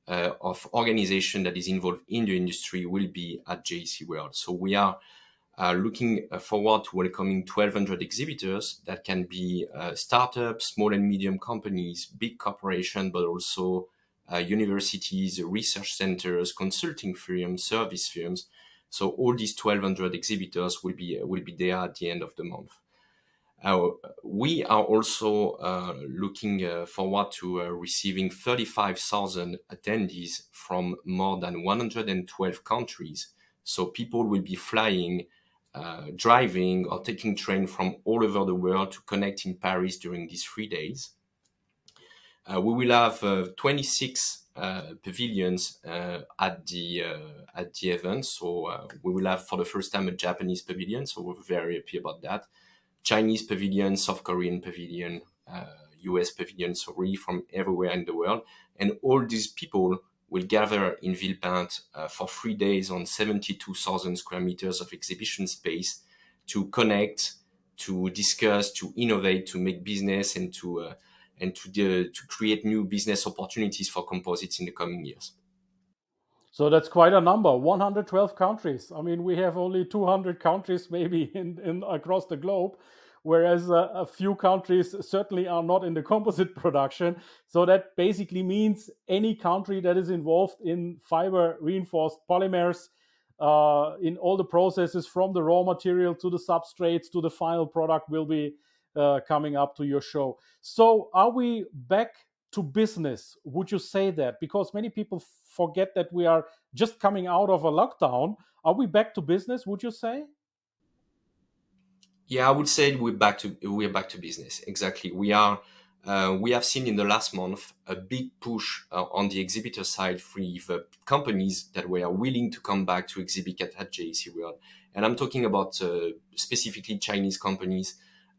S3: uh, of organization that is involved in the industry will be at JEC World. So we are uh, looking uh, forward to welcoming 1,200 exhibitors that can be uh, startups, small and medium companies, big corporations, but also uh, universities, research centers, consulting firms, service firms. So all these 1,200 exhibitors will be will be there at the end of the month. Uh, we are also uh, looking uh, forward to uh, receiving 35,000 attendees from more than 112 countries. So people will be flying, uh, driving, or taking train from all over the world to connect in Paris during these three days. Uh, we will have uh, 26 uh, pavilions uh, at the uh, at the event. So we will have for the first time a Japanese pavilion. So we're very happy about that. Chinese pavilion, South Korean pavilion, US pavilion. So really from everywhere in the world, and all these people will gather in Villepinte for three days on 72,000 square meters of exhibition space to connect, to discuss, to innovate, to make business, and to uh, and to to create new business opportunities for composites in the coming years.
S1: So that's quite a number 112 countries. I mean, we have only 200 countries maybe in, in across the globe, whereas a, a few countries certainly are not in the composite production. So that basically means any country that is involved in fiber reinforced polymers. Uh, in all the processes from the raw material to the substrates to the final product will be uh, coming up to your show. So, are we back to business? Would you say that? Because many people forget that we are just coming out of a lockdown. Are we back to business? Would you say?
S3: Yeah, I would say we're back to we're back to business. Exactly. We are. Uh, we have seen in the last month a big push uh, on the exhibitor side for the companies that were willing to come back to exhibit at, at JEC World. And I'm talking about uh, specifically Chinese companies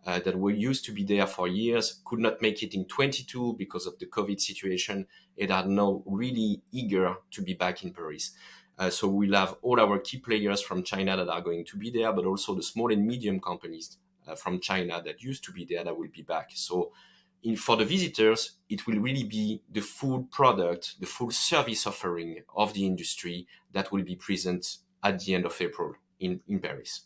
S3: uh, that were used to be there for years, could not make it in 22 because of the COVID situation, and are now really eager to be back in Paris. Uh, so we'll have all our key players from China that are going to be there, but also the small and medium companies uh, from China that used to be there that will be back. So in, for the visitors, it will really be the full product, the full service offering of the industry that will be present at the end of April in, in Paris.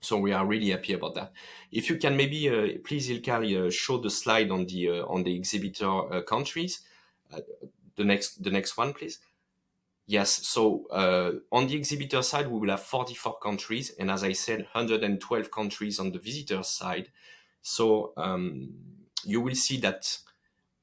S3: So we are really happy about that. If you can maybe uh, please Ilkay uh, show the slide on the uh, on the exhibitor uh, countries, uh, the next the next one please. Yes, so uh, on the exhibitor side we will have 44 countries, and as I said, 112 countries on the visitor side. So um, you will see that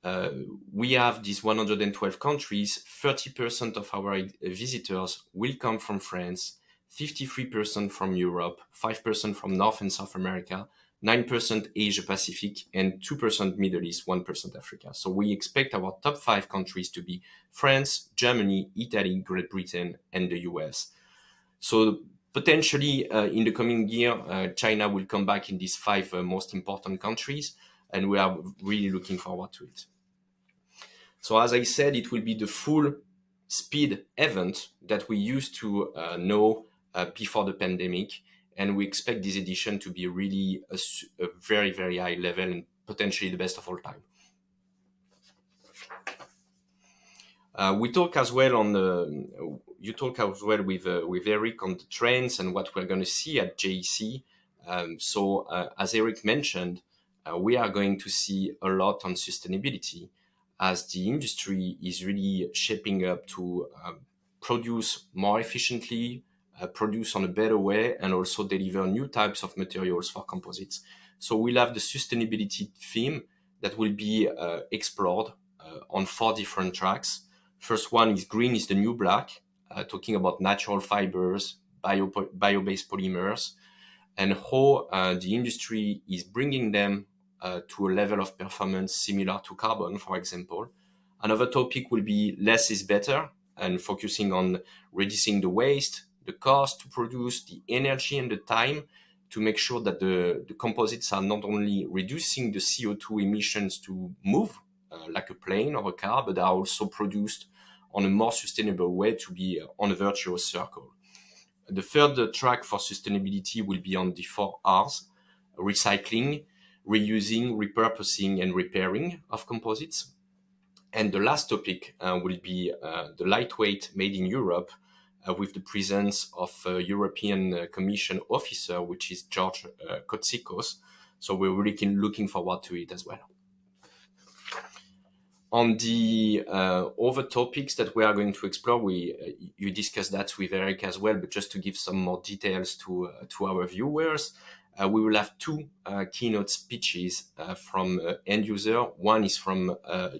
S3: uh, we have these 112 countries. 30% of our visitors will come from France, 53% from Europe, 5% from North and South America, 9% Asia Pacific, and 2% Middle East, 1% Africa. So we expect our top five countries to be France, Germany, Italy, Great Britain, and the US. So potentially uh, in the coming year, uh, China will come back in these five uh, most important countries and we are really looking forward to it. So as I said, it will be the full speed event that we used to uh, know uh, before the pandemic, and we expect this edition to be really a, a, very very high level and potentially the best of all time. Uh, we talk as well on the you talk as well with uh, with Eric on the trends and what we're going to see at JEC. Um, so uh, as Eric mentioned, uh, we are going to see a lot on sustainability as the industry is really shaping up to um, produce more efficiently, uh, produce on a better way, and also deliver new types of materials for composites. So we'll have the sustainability theme that will be uh, explored uh, on four different tracks. First one is green is the new black, uh, talking about natural fibers, bio, bio-based polymers, and how uh, the industry is bringing them uh, to a level of performance similar to carbon, for example. Another topic will be less is better and focusing on reducing the waste, the cost to produce, the energy and the time to make sure that the, the composites are not only reducing the CO2 emissions to move uh, like a plane or a car, but are also produced on a more sustainable way to be uh, on a virtuous circle. The third track for sustainability will be on the four R's recycling, reusing, repurposing, and repairing of composites. And the last topic uh, will be uh, the lightweight made in Europe uh, with the presence of a European uh, Commission officer, which is George uh, Kotsikos. So we're really looking forward to it as well. On the uh, other topics that we are going to explore, we you discussed that with Eric as well, but just to give some more details to to our viewers, uh, we will have two uh, keynote speeches uh, from end user. One is from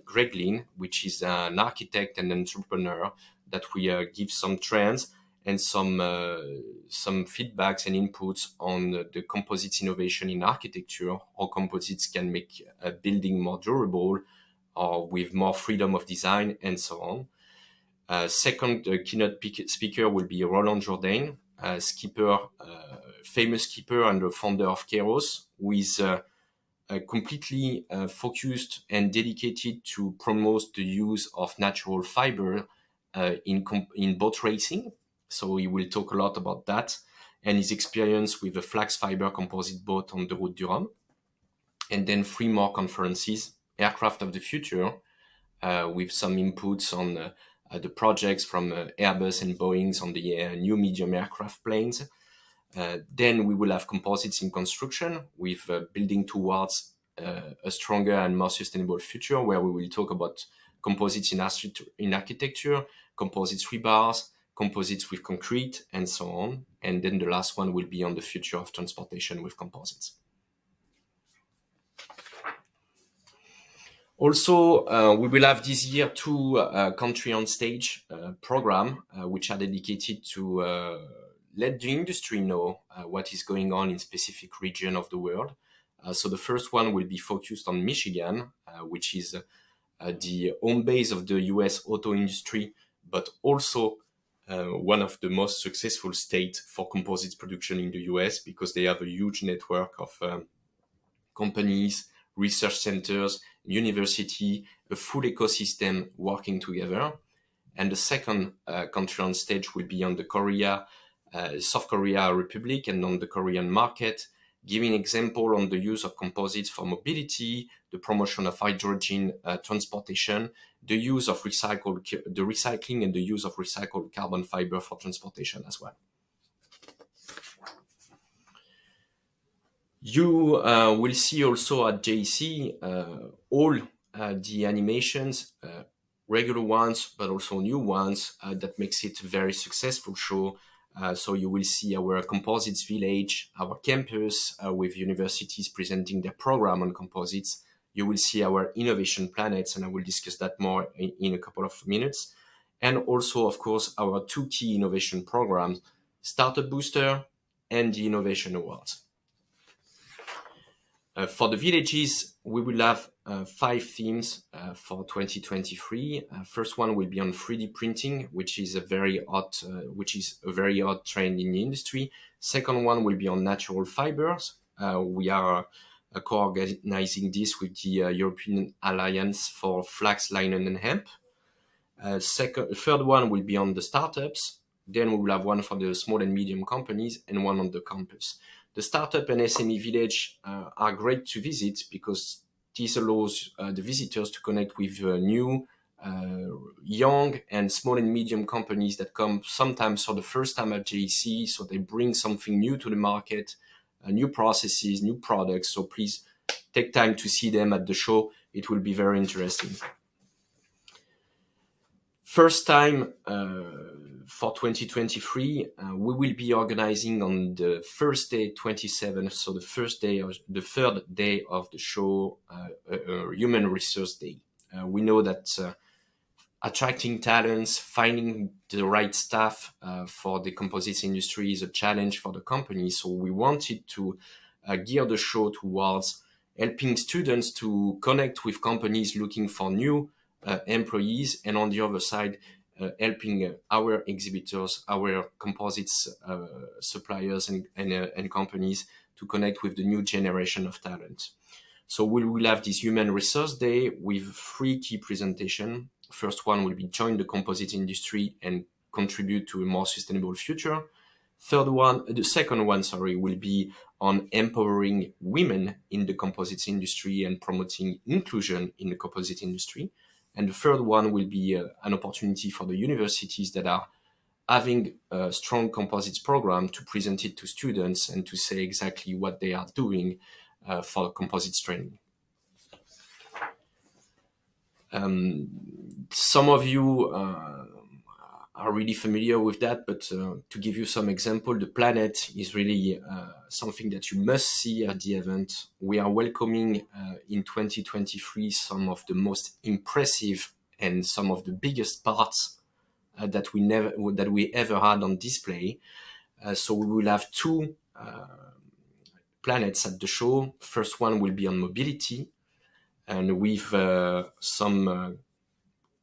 S3: Greg Lynn, which is an architect and entrepreneur that we give some trends and some uh, some feedbacks and inputs on the composites innovation in architecture, how composites can make a building more durable or with more freedom of design and so on. Uh, second uh, keynote speaker will be Roland Jourdain, skipper famous keeper and the founder of Kairos, who is uh, uh, completely uh, focused and dedicated to promote the use of natural fiber in in boat racing. So he will talk a lot about that and his experience with the flax fiber composite boat on the Route du Rhum. And then three more conferences, Aircraft of the Future, uh, with some inputs on uh, uh, the projects from Airbus and Boeing's on the new medium aircraft planes, uh, then we will have composites in construction with uh, building towards uh, a stronger and more sustainable future where we will talk about composites in, in architecture, composites rebars, composites with concrete, and so on. And then the last one will be on the future of transportation with composites. Also, uh, we will have this year two uh, country on stage uh, program, which are dedicated to let the industry know uh, what is going on in specific region of the world. Uh, so the first one will be focused on Michigan, uh, which is uh, the home base of the U.S. auto industry, but also uh, one of the most successful states for composites production in the U.S. because they have a huge network of um, companies, research centers, university, a full ecosystem working together. And the second uh, country on stage will be on the Korea uh, South Korea Republic and on the Korean market. Giving example on the use of composites for mobility, the promotion of hydrogen uh, transportation, the use of recycled, the recycling and the use of recycled carbon fiber for transportation as well. You uh, will see also at JEC uh, all uh, the animations, uh, regular ones, but also new ones uh, that makes it a very successful show uh, so you will see our composites village, our campus uh, with universities presenting their program on composites. You will see our innovation planets, and I will discuss that more in, in a couple of minutes. And also, of course, our two key innovation programs, Startup Booster and the Innovation Awards. Uh, for the villages, we will have uh, five themes uh, for 2023. Uh, first one will be on 3D printing, which is a very hot, uh, which is a very hot trend in the industry. Second one will be on natural fibers. Uh, we are co-organizing this with the European Alliance for Flax, Linen, and Hemp. second, third one will be on the startups. Then we will have one for the small and medium companies and one on the campus. The startup and SME village uh, are great to visit because this allows uh, the visitors to connect with uh, new, uh, young, and small and medium companies that come sometimes for the first time at JEC. So they bring something new to the market, new processes, new products. So please take time to see them at the show. It will be very interesting. First time for 2023, uh, we will be organizing on the first day, 27th, so the first day, of, the third day of the show, uh, a, a Human Resource Day. Uh, we know that uh, attracting talents, finding the right staff uh, for the composites industry is a challenge for the company. So we wanted to uh, gear the show towards helping students to connect with companies looking for new employees, and on the other side, uh, helping our exhibitors, our composites uh, suppliers and, and, uh, and, companies to connect with the new generation of talent. So we will have this Human Resource Day with three key presentations. First one will be join the composite industry and contribute to a more sustainable future. Third one, the second one, sorry, will be on empowering women in the composites industry and promoting inclusion in the composite industry. And the third one will be uh, an opportunity for the universities that are having a strong composites program to present it to students and to say exactly what they are doing uh, for composites training. Um, some of you uh, are really familiar with that, but uh, to give you some example, the planet is really uh, something that you must see at the event. We are welcoming uh, in 2023 some of the most impressive and some of the biggest parts uh, that we never that we ever had on display. Uh, so we will have two uh, planets at the show. First one will be on mobility, and with some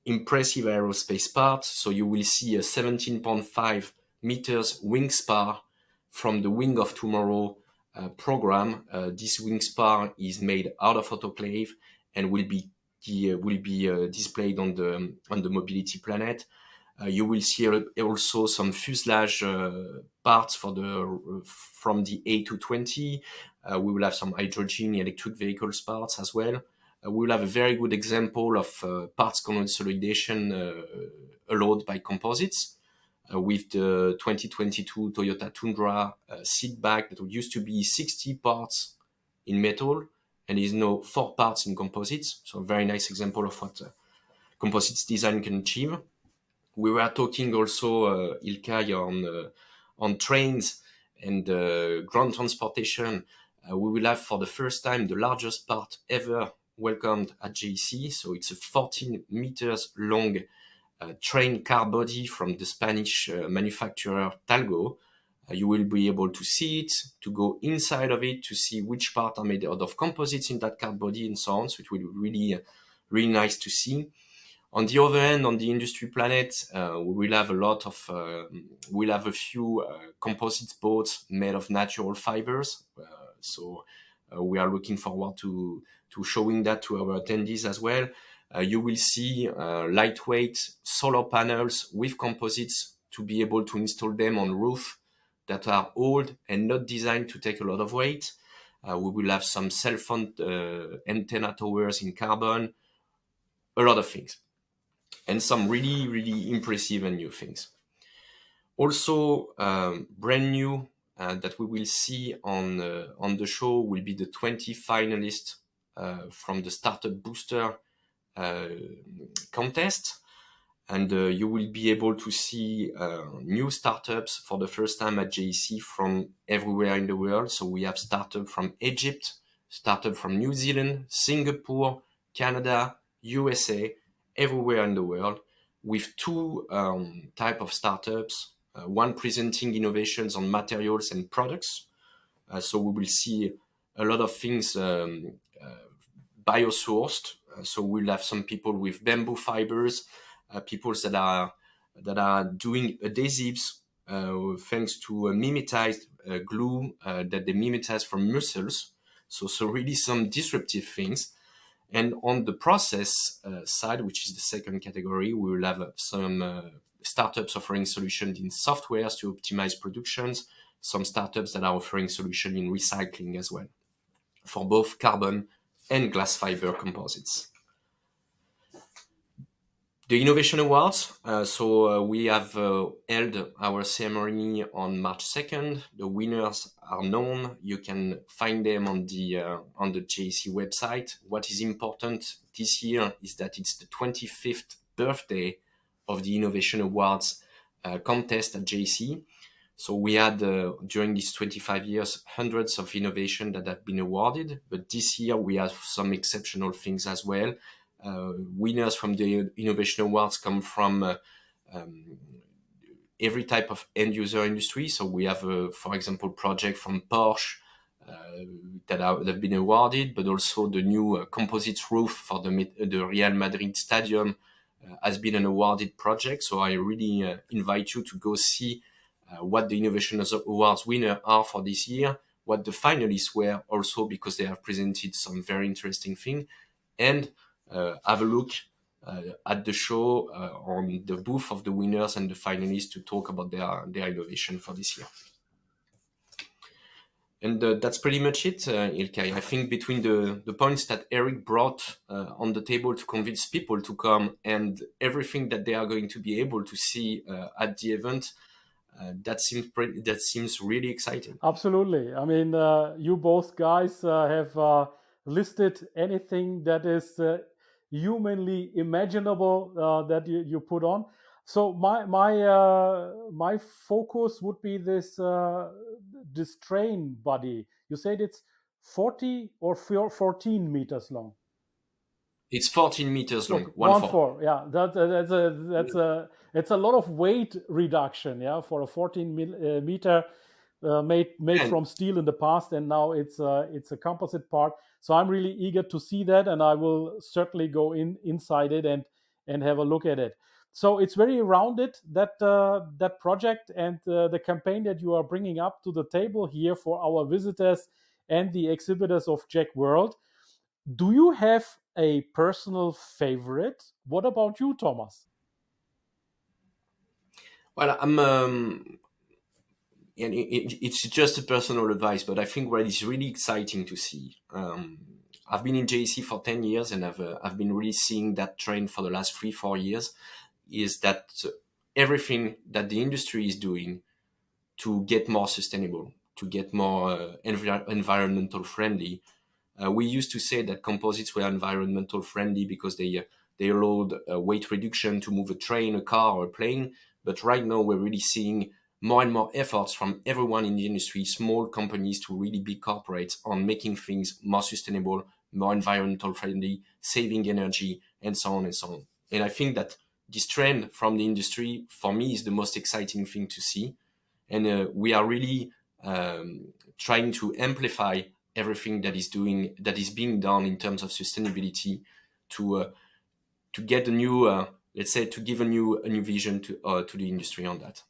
S3: impressive aerospace parts. So you will see a 17.5 meters wing spar from the Wing of Tomorrow uh, program. Uh, this wing spar is made out of autoclave and will be uh, will be uh, displayed on the on the mobility planet. Uh, you will see also some fuselage uh, parts for the from the A220. we will have some hydrogen electric vehicles parts as well. Uh, we will have a very good example of uh, parts consolidation uh, allowed by composites. Uh, with the 2022 Toyota Tundra uh, seat back that used to be 60 parts in metal and is now four parts in composites. So a very nice example of what uh, composites design can achieve. We were talking also, Ilkay, on, on trains and ground transportation. we will have for the first time the largest part ever welcomed at JEC. So it's a 14 meters long uh, train car body from the Spanish uh, manufacturer Talgo. Uh, you will be able to see it, to go inside of it, to see which part are made out of composites in that car body and so on. So it will be really, uh, really nice to see. On the other hand, on the industry planet, uh, we will have a lot of, uh, we'll have a few composite boats made of natural fibers. so we are looking forward to to showing that to our attendees as well. Uh, you will see uh, lightweight solar panels with composites to be able to install them on roof that are old and not designed to take a lot of weight. Uh, we will have some cell phone uh, antenna towers in carbon, a lot of things, and some really, really impressive and new things. Also, um, brand new uh, that we will see on uh, on the show will be the 20 finalists uh, from the Startup Booster uh, contest and uh, you will be able to see uh, new startups for the first time at JEC from everywhere in the world. So we have startups from Egypt, startup from New Zealand, Singapore, Canada, USA, everywhere in the world, with two um, type of startups. Uh, one presenting innovations on materials and products. Uh, so we will see a lot of things um, uh, biosourced. so we'll have some people with bamboo fibers, uh, people that are that are doing adhesives uh, thanks to a mimetized uh, glue that they mimetize from mussels. So, so really some disruptive things. And on the process side, which is the second category, we will have some startups offering solutions in softwares to optimize productions, some startups that are offering solutions in recycling as well for both carbon and glass fiber composites the Innovation Awards. Uh, so uh, we have uh, held our ceremony on March 2nd. The winners are known. You can find them on the uh, on the JEC website. What is important this year is that it's the 25th birthday of the Innovation Awards uh, contest at JEC. So we had uh, during these 25 years hundreds of innovation that have been awarded, but this year we have some exceptional things as well. Uh, winners from the innovation awards come from uh, um, every type of end user industry. So we have, uh, for example, project from Porsche that, are, that have been awarded, but also the new composite roof for the, the Real Madrid Stadium has been an awarded project. So I really invite you to go see what the Innovation Awards winner are for this year, what the finalists were also because they have presented some very interesting thing, and uh, have a look uh, at the show uh, on the booth of the winners and the finalists to talk about their their innovation for this year. And uh, that's pretty much it, uh, Ilkay. I think between the, the points that Eric brought uh, on the table to convince people to come and everything that they are going to be able to see at the event, that seems pretty, that seems really exciting.
S1: Absolutely. I mean, you both guys have listed anything that is humanly imaginable uh, that you, you put on. So my my uh, my focus would be this uh, this train body. You said it's forty or fourteen meters long.
S3: It's fourteen meters long.
S1: One, one four. four. Yeah, that, that's a that's a it's a lot of weight reduction. Yeah, for a fourteen mil, uh, meter uh, made made and, from steel in the past, and now it's uh, it's a composite part. So I'm really eager to see that, and I will certainly go in inside it and and have a look at it. So it's very rounded that uh, that project and uh, the campaign that you are bringing up to the table here for our visitors and the exhibitors of JEC World. Do you have a personal favorite? What about you, Thomas?
S3: Well, I'm um, and it, it, it's just a personal advice, but I think what is really exciting to see. Um, I've been in JEC for 10 years and I've, uh, I've been really seeing that trend for the last three, four years is that everything that the industry is doing to get more sustainable, to get more uh, env- environmental friendly. Uh, we used to say that composites were environmental friendly because they, uh, they allowed uh, weight reduction to move a train, a car, or a plane. But right now, we're really seeing more and more efforts from everyone in the industry, small companies to really big corporates, on making things more sustainable, more environmental friendly, saving energy, and so on and so on. And I think that this trend from the industry, for me, is the most exciting thing to see. And uh, we are really um, trying to amplify everything that is doing that is being done in terms of sustainability to uh, to get a new, uh, let's say, to give a new a new vision to uh, to the industry on that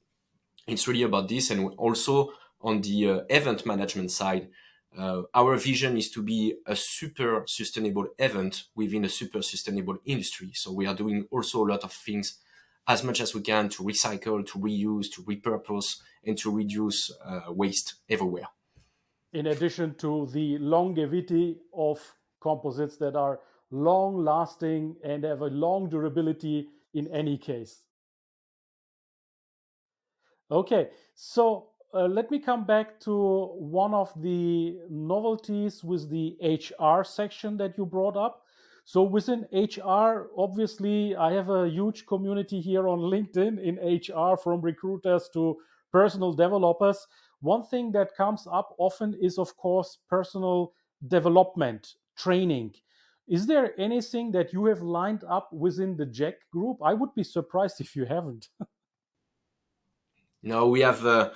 S3: it's really about this. And also on the uh, event management side, uh, our vision is to be a super sustainable event within a super sustainable industry. So we are doing also a lot of things as much as we can to recycle, to reuse, to repurpose, and to reduce uh, waste everywhere.
S1: in addition to the longevity of composites that are long lasting and have a long durability in any case. Okay, so uh, let me come back to one of the novelties with the HR section that you brought up. So within HR, obviously, I have a huge community here on LinkedIn in HR from recruiters to personal developers. One thing that comes up often is, of course, personal development training. Is there anything that you have lined up within the JEC group? I would be surprised if you haven't.
S3: no, we have uh,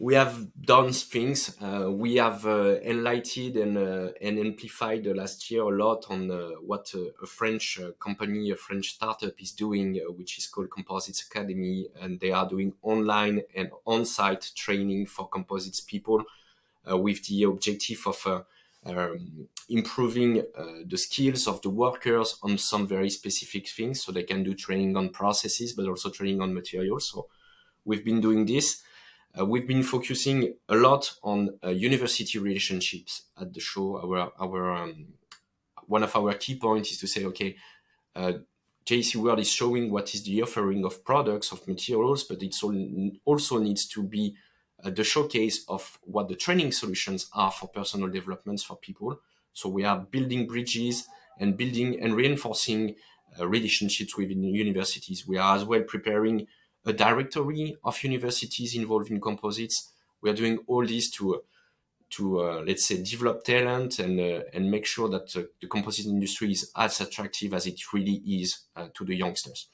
S3: we have done things. Uh, we have uh, enlightened and uh, and amplified last year a lot on uh, what a French uh, company, a French startup, is doing, uh, which is called Composites Academy, and they are doing online and on-site training for composites people, with the objective of um, improving the skills of the workers on some very specific things, so they can do training on processes, but also training on materials. So we've been doing this. Uh, we've been focusing a lot on uh, university relationships at the show. Our our um, one of our key points is to say, okay, uh, JEC World is showing what is the offering of products of materials, but it also needs to be uh, the showcase of what the training solutions are for personal developments for people. So we are building bridges and building and reinforcing uh, relationships within universities. We are as well preparing a directory of universities involved in composites. We are doing all this to to uh, let's say develop talent and uh, and make sure that uh, the composite industry is as attractive as it really is uh, to the youngsters.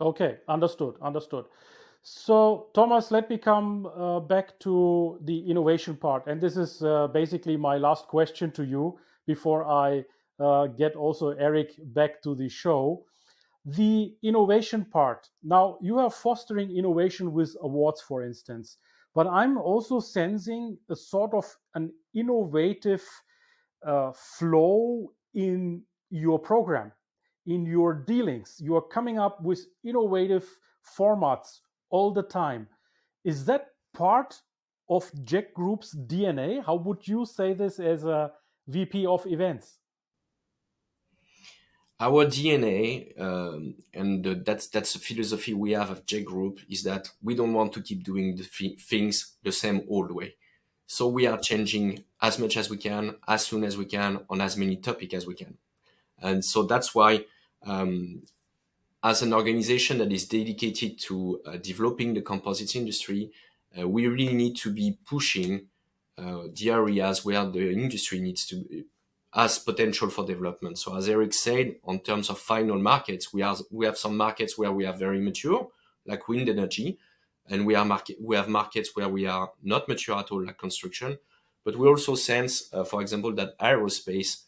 S1: Okay, understood, understood. So Thomas, let me come uh, back to the innovation part, and this is uh, basically my last question to you before I get also Eric back to the show the innovation part. Now you are fostering innovation with awards for instance but i'm also sensing a sort of an innovative uh, flow in your program in your dealings. You are coming up with innovative formats all the time. Is that part of JEC group's dna how would you say this as a vp of events
S3: our DNA, um, and uh, that's that's the philosophy we have at JEC Group, is that we don't want to keep doing the things the same old way. So we are changing as much as we can, as soon as we can, on as many topics as we can. And so that's why, um, as an organization that is dedicated to uh, developing the composites industry, uh, we really need to be pushing uh, the areas where the industry needs to has potential for development. So as Eric said, on terms of final markets, we are we have some markets where we are very mature, like wind energy, and we are market we have markets where we are not mature at all, like construction. But we also sense, uh, for example, that aerospace,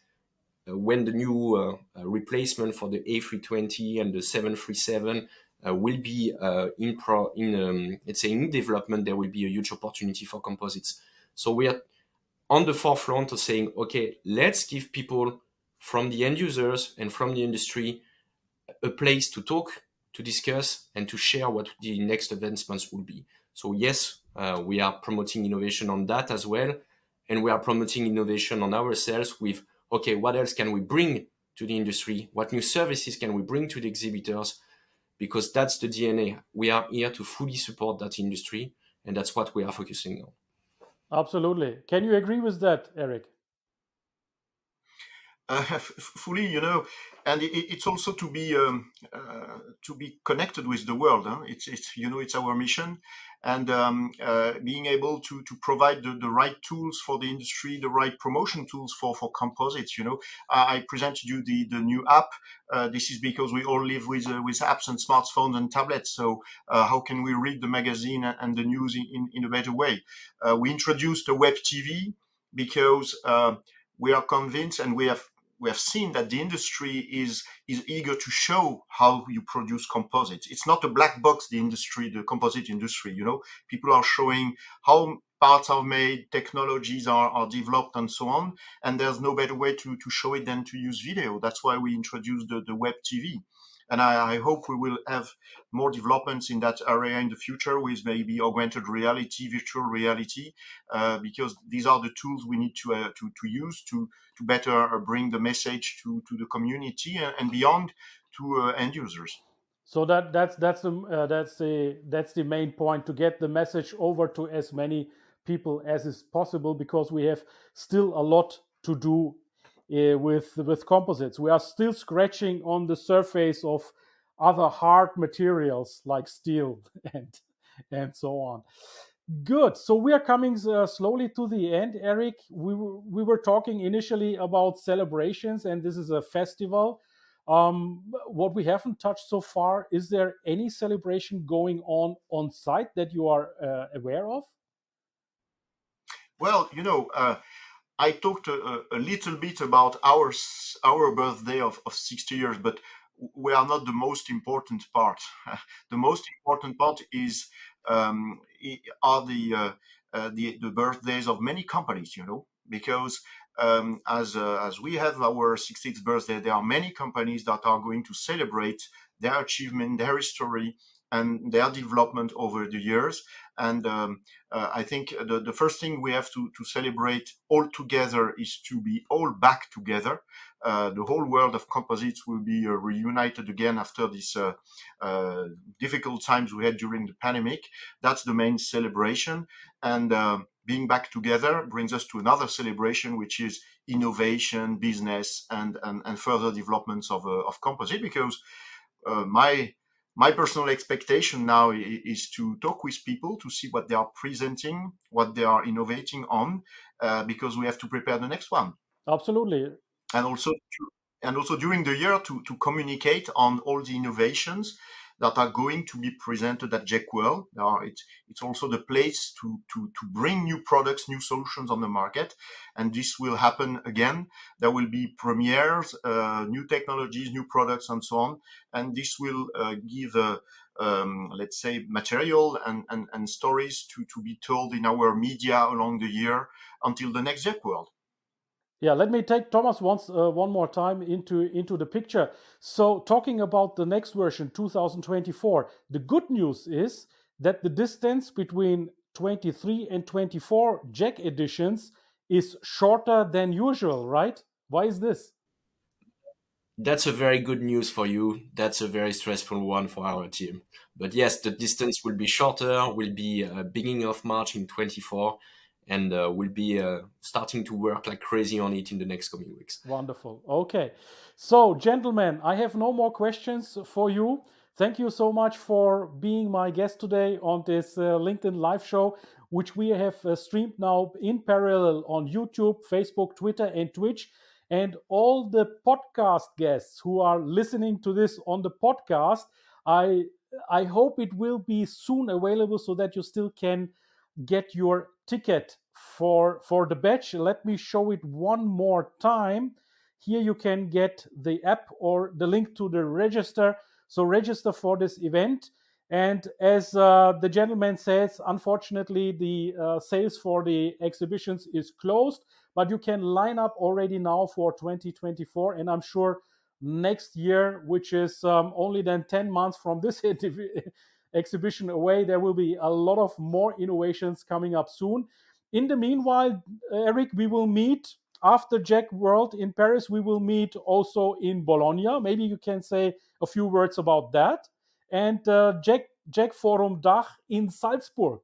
S3: uh, when the new uh, uh replacement for the A320 and the 737 uh, will be uh, in pro in um, let's say in development, there will be a huge opportunity for composites. So we are on the forefront of saying, okay, let's give people from the end users and from the industry a place to talk, to discuss, and to share what the next advancements will be. So, yes, uh, we are promoting innovation on that as well. And we are promoting innovation on ourselves with, okay, what else can we bring to the industry? What new services can we bring to the exhibitors? Because that's the DNA. We are here to fully support that industry, and that's what we are focusing on.
S1: Absolutely. Can you agree with that, Eric?
S2: Uh, fully, you know, and it, it's also to be um, uh, to be connected with the world. Huh? It's it's you know it's our mission, and um, uh, being able to to provide the, the right tools for the industry, the right promotion tools for for composites. You know, I presented you the the new app. Uh, this is because we all live with uh, with apps and smartphones and tablets. So uh, how can we read the magazine and the news in in, in a better way? we introduced a web TV because we are convinced and we have we have seen that the industry is is eager to show how you produce composites. It's not a black box. The industry, the composite industry, you know, people are showing how parts are made, technologies are, are developed, and so on. And there's no better way to to show it than to use video. That's why we introduced the, the web TV. And I, I, hope we will have more developments in that area in the future with maybe augmented reality, virtual reality, uh, because these are the tools we need to uh, to, to use to to better bring the message to to the community and, and beyond to uh, end users.
S1: So that that's that's the uh, that's the that's the main point to get the message over to as many people as is possible because we have still a lot to do uh, with with composites. We are still scratching on the surface of other hard materials like steel and and so on. Good. So we are coming uh, slowly to the end, Eric. We were, we were talking initially about celebrations, and this is a festival. Um, what we haven't touched so far is there any celebration going on on site that you are uh, aware of?
S2: Well, you know, uh, I talked a, a, little bit about our our birthday of, of 60 years, but we are not the most important part. the most important part is um, are the, uh, uh, the the birthdays of many companies. You know, because um, as uh, as we have our 60th birthday, there are many companies that are going to celebrate their achievement, their history, and their development over the years. And um, uh, I think the, the first thing we have to, to celebrate all together is to be all back together. Uh, the whole world of composites will be uh, reunited again after these uh, uh, difficult times we had during the pandemic. That's the main celebration. And um, being back together brings us to another celebration, which is innovation, business, and, and, and further developments of, uh, of composite. Because my my personal expectation now is to talk with people to see what they are presenting, what they are innovating on, uh, because we have to prepare the next one.
S1: Absolutely.
S2: And also, to, and also during the year to, to communicate on all the innovations that are going to be presented at World. it's, it's also the place to, to, to bring new products, new solutions on the market. And this will happen again. There will be premieres, uh, new technologies, new products, and so on. And this will uh, give, uh, um, let's say, material and, and, and stories to, to be told in our media along the year until the next World.
S1: Yeah, let me take Thomas once uh, one more time into into the picture. So, talking about the next version, 2024, the good news is that the distance between 23 and 24 JEC editions is shorter than usual, right? Why is this?
S3: That's a very good news for you. That's a very stressful one for our team. But yes, the distance will be shorter. Will be uh, beginning of March in 24 and uh, we'll be uh, starting to work like crazy on it in the next coming weeks.
S1: Wonderful. Okay. So, gentlemen, I have no more questions for you. Thank you so much for being my guest today on this uh, LinkedIn live show, which we have uh, streamed now in parallel on YouTube, Facebook, Twitter, and Twitch. And all the podcast guests who are listening to this on the podcast, I I hope it will be soon available so that you still can get your ticket for for the batch. Let me show it one more time. Here you can get the app or the link to the register. So register for this event. And as uh, the gentleman says unfortunately the uh, sales for the exhibitions is closed but you can line up already now for 2024 and i'm sure next year which is um, only then 10 months from this exhibition away. There will be a lot of more innovations coming up soon. In the meanwhile, Eric, we will meet after JEC World in Paris. We will meet also in Bologna. Maybe you can say a few words about that. And uh, Jack, JEC Forum Dach in Salzburg.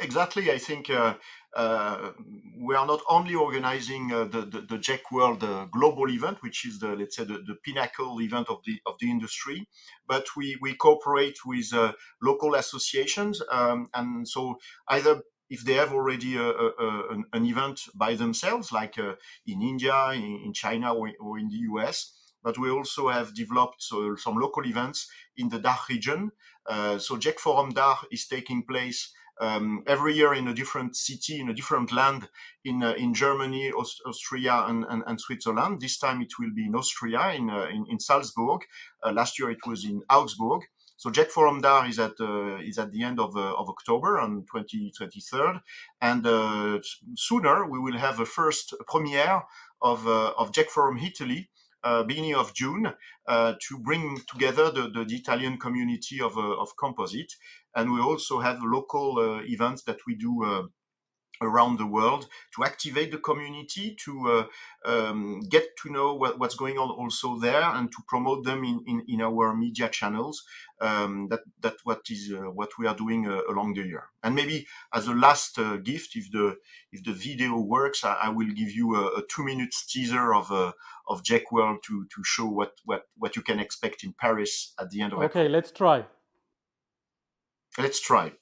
S2: Exactly. I think uh, uh, we are not only organizing uh, the, the, the JEC World uh, global event, which is the let's say the, the pinnacle event of the of the industry, but we we cooperate with uh, local associations, um, and so either if they have already a, a, a, an, event by themselves, like uh, in India, in, in China, or, or, in the US, but we also have developed so, some local events in the Dach region. Uh, so JEC Forum Dach is taking place um, every year in a different city, in a different land, in uh, in Germany, Aust- Austria, and, and, and, Switzerland. This time it will be in Austria, in uh, in, in, Salzburg. Uh, last year it was in Augsburg. So JEC Forum Dach is at uh, is at the end of uh, of October on 2023, and uh, sooner we will have a first premiere of of JEC Forum Italy beginning of June uh, to bring together the, the, the Italian community of, uh, of composite. And we also have local uh, events that we do uh, around the world to activate the community, to uh, um, get to know what, what's going on also there, and to promote them in, in, in our media channels. Um, that that what is uh, what we are doing uh, along the year. And maybe as a last uh, gift, if the if the video works, I, I will give you a, a, two minutes teaser of uh, of JEC World to to show what what what you can expect in Paris at the end of.
S1: Okay, let's try.
S2: Let's try.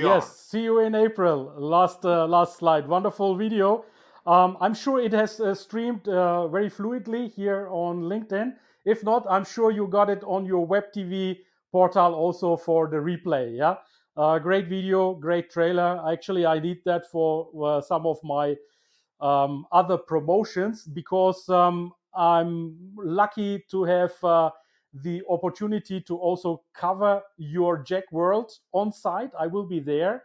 S2: We
S1: yes,
S2: are.
S1: see you in April. Last uh, last slide. Wonderful video. Um, I'm sure it has uh, streamed uh, very fluidly here on LinkedIn. If not, I'm sure you got it on your web TV portal also for the replay. Yeah, uh, great video, great trailer. Actually, I need that for uh, some of my um, other promotions because um, I'm lucky to have uh, the opportunity to also cover your JEC World on site. I will be there.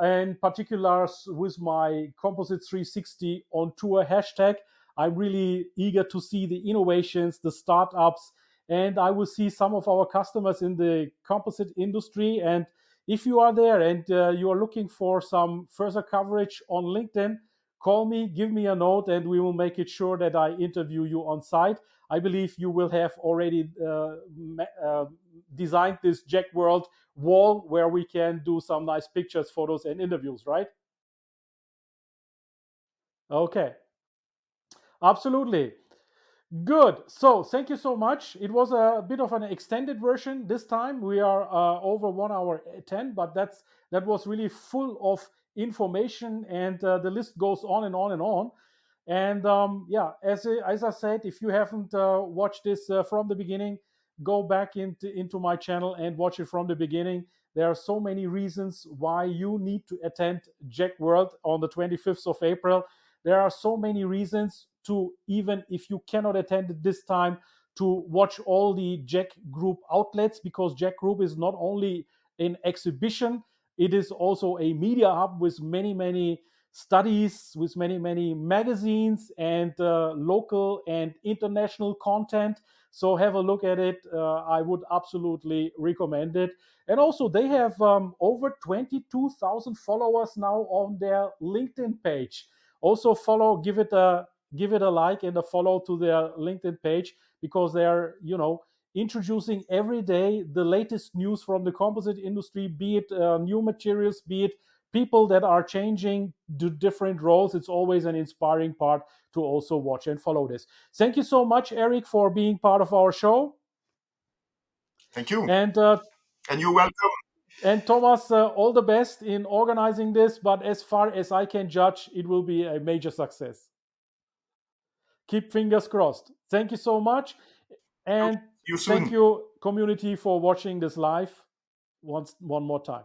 S1: And particulars with my Composite 360 on tour hashtag. I'm really eager to see the innovations, the startups, and I will see some of our customers in the composite industry. And if you are there and uh, you are looking for some further coverage on LinkedIn, call me, give me a note, and we will make it sure that I interview you on site. I believe you will have already uh, uh, designed this JEC World wall where we can do some nice pictures, photos, and interviews, right? Okay. Absolutely. Good. So thank you so much. It was a bit of an extended version this time. We are uh, over one hour ten, but that's that was really full of information, and uh, the list goes on and on and on. And um, yeah, as as I said, if you haven't uh, watched this uh, from the beginning, go back into into my channel and watch it from the beginning. There are so many reasons why you need to attend JEC World on the 25th of April. There are so many reasons to even if you cannot attend it this time to watch all the JEC Group outlets because JEC Group is not only an exhibition, it is also a media hub with many many studies with many many magazines and uh, local and international content. So have a look at it. Uh, i would absolutely recommend it. And also they have um, over 22000 followers now on their linkedin page. Also follow give it a give it a like and a follow to their linkedin page because they are you know introducing every day the latest news from the composite industry be it uh, new materials be it people that are changing do different roles. It's always an inspiring part to also watch and follow this. Thank you so much, Eric, for being part of our show.
S2: Thank you.
S1: And uh,
S2: and you're welcome.
S1: And Thomas, uh, all the best in organizing this. But as far as I can judge, it will be a major success. Keep fingers crossed. Thank you so much. And
S2: you
S1: thank you, community, for watching this live once one more time.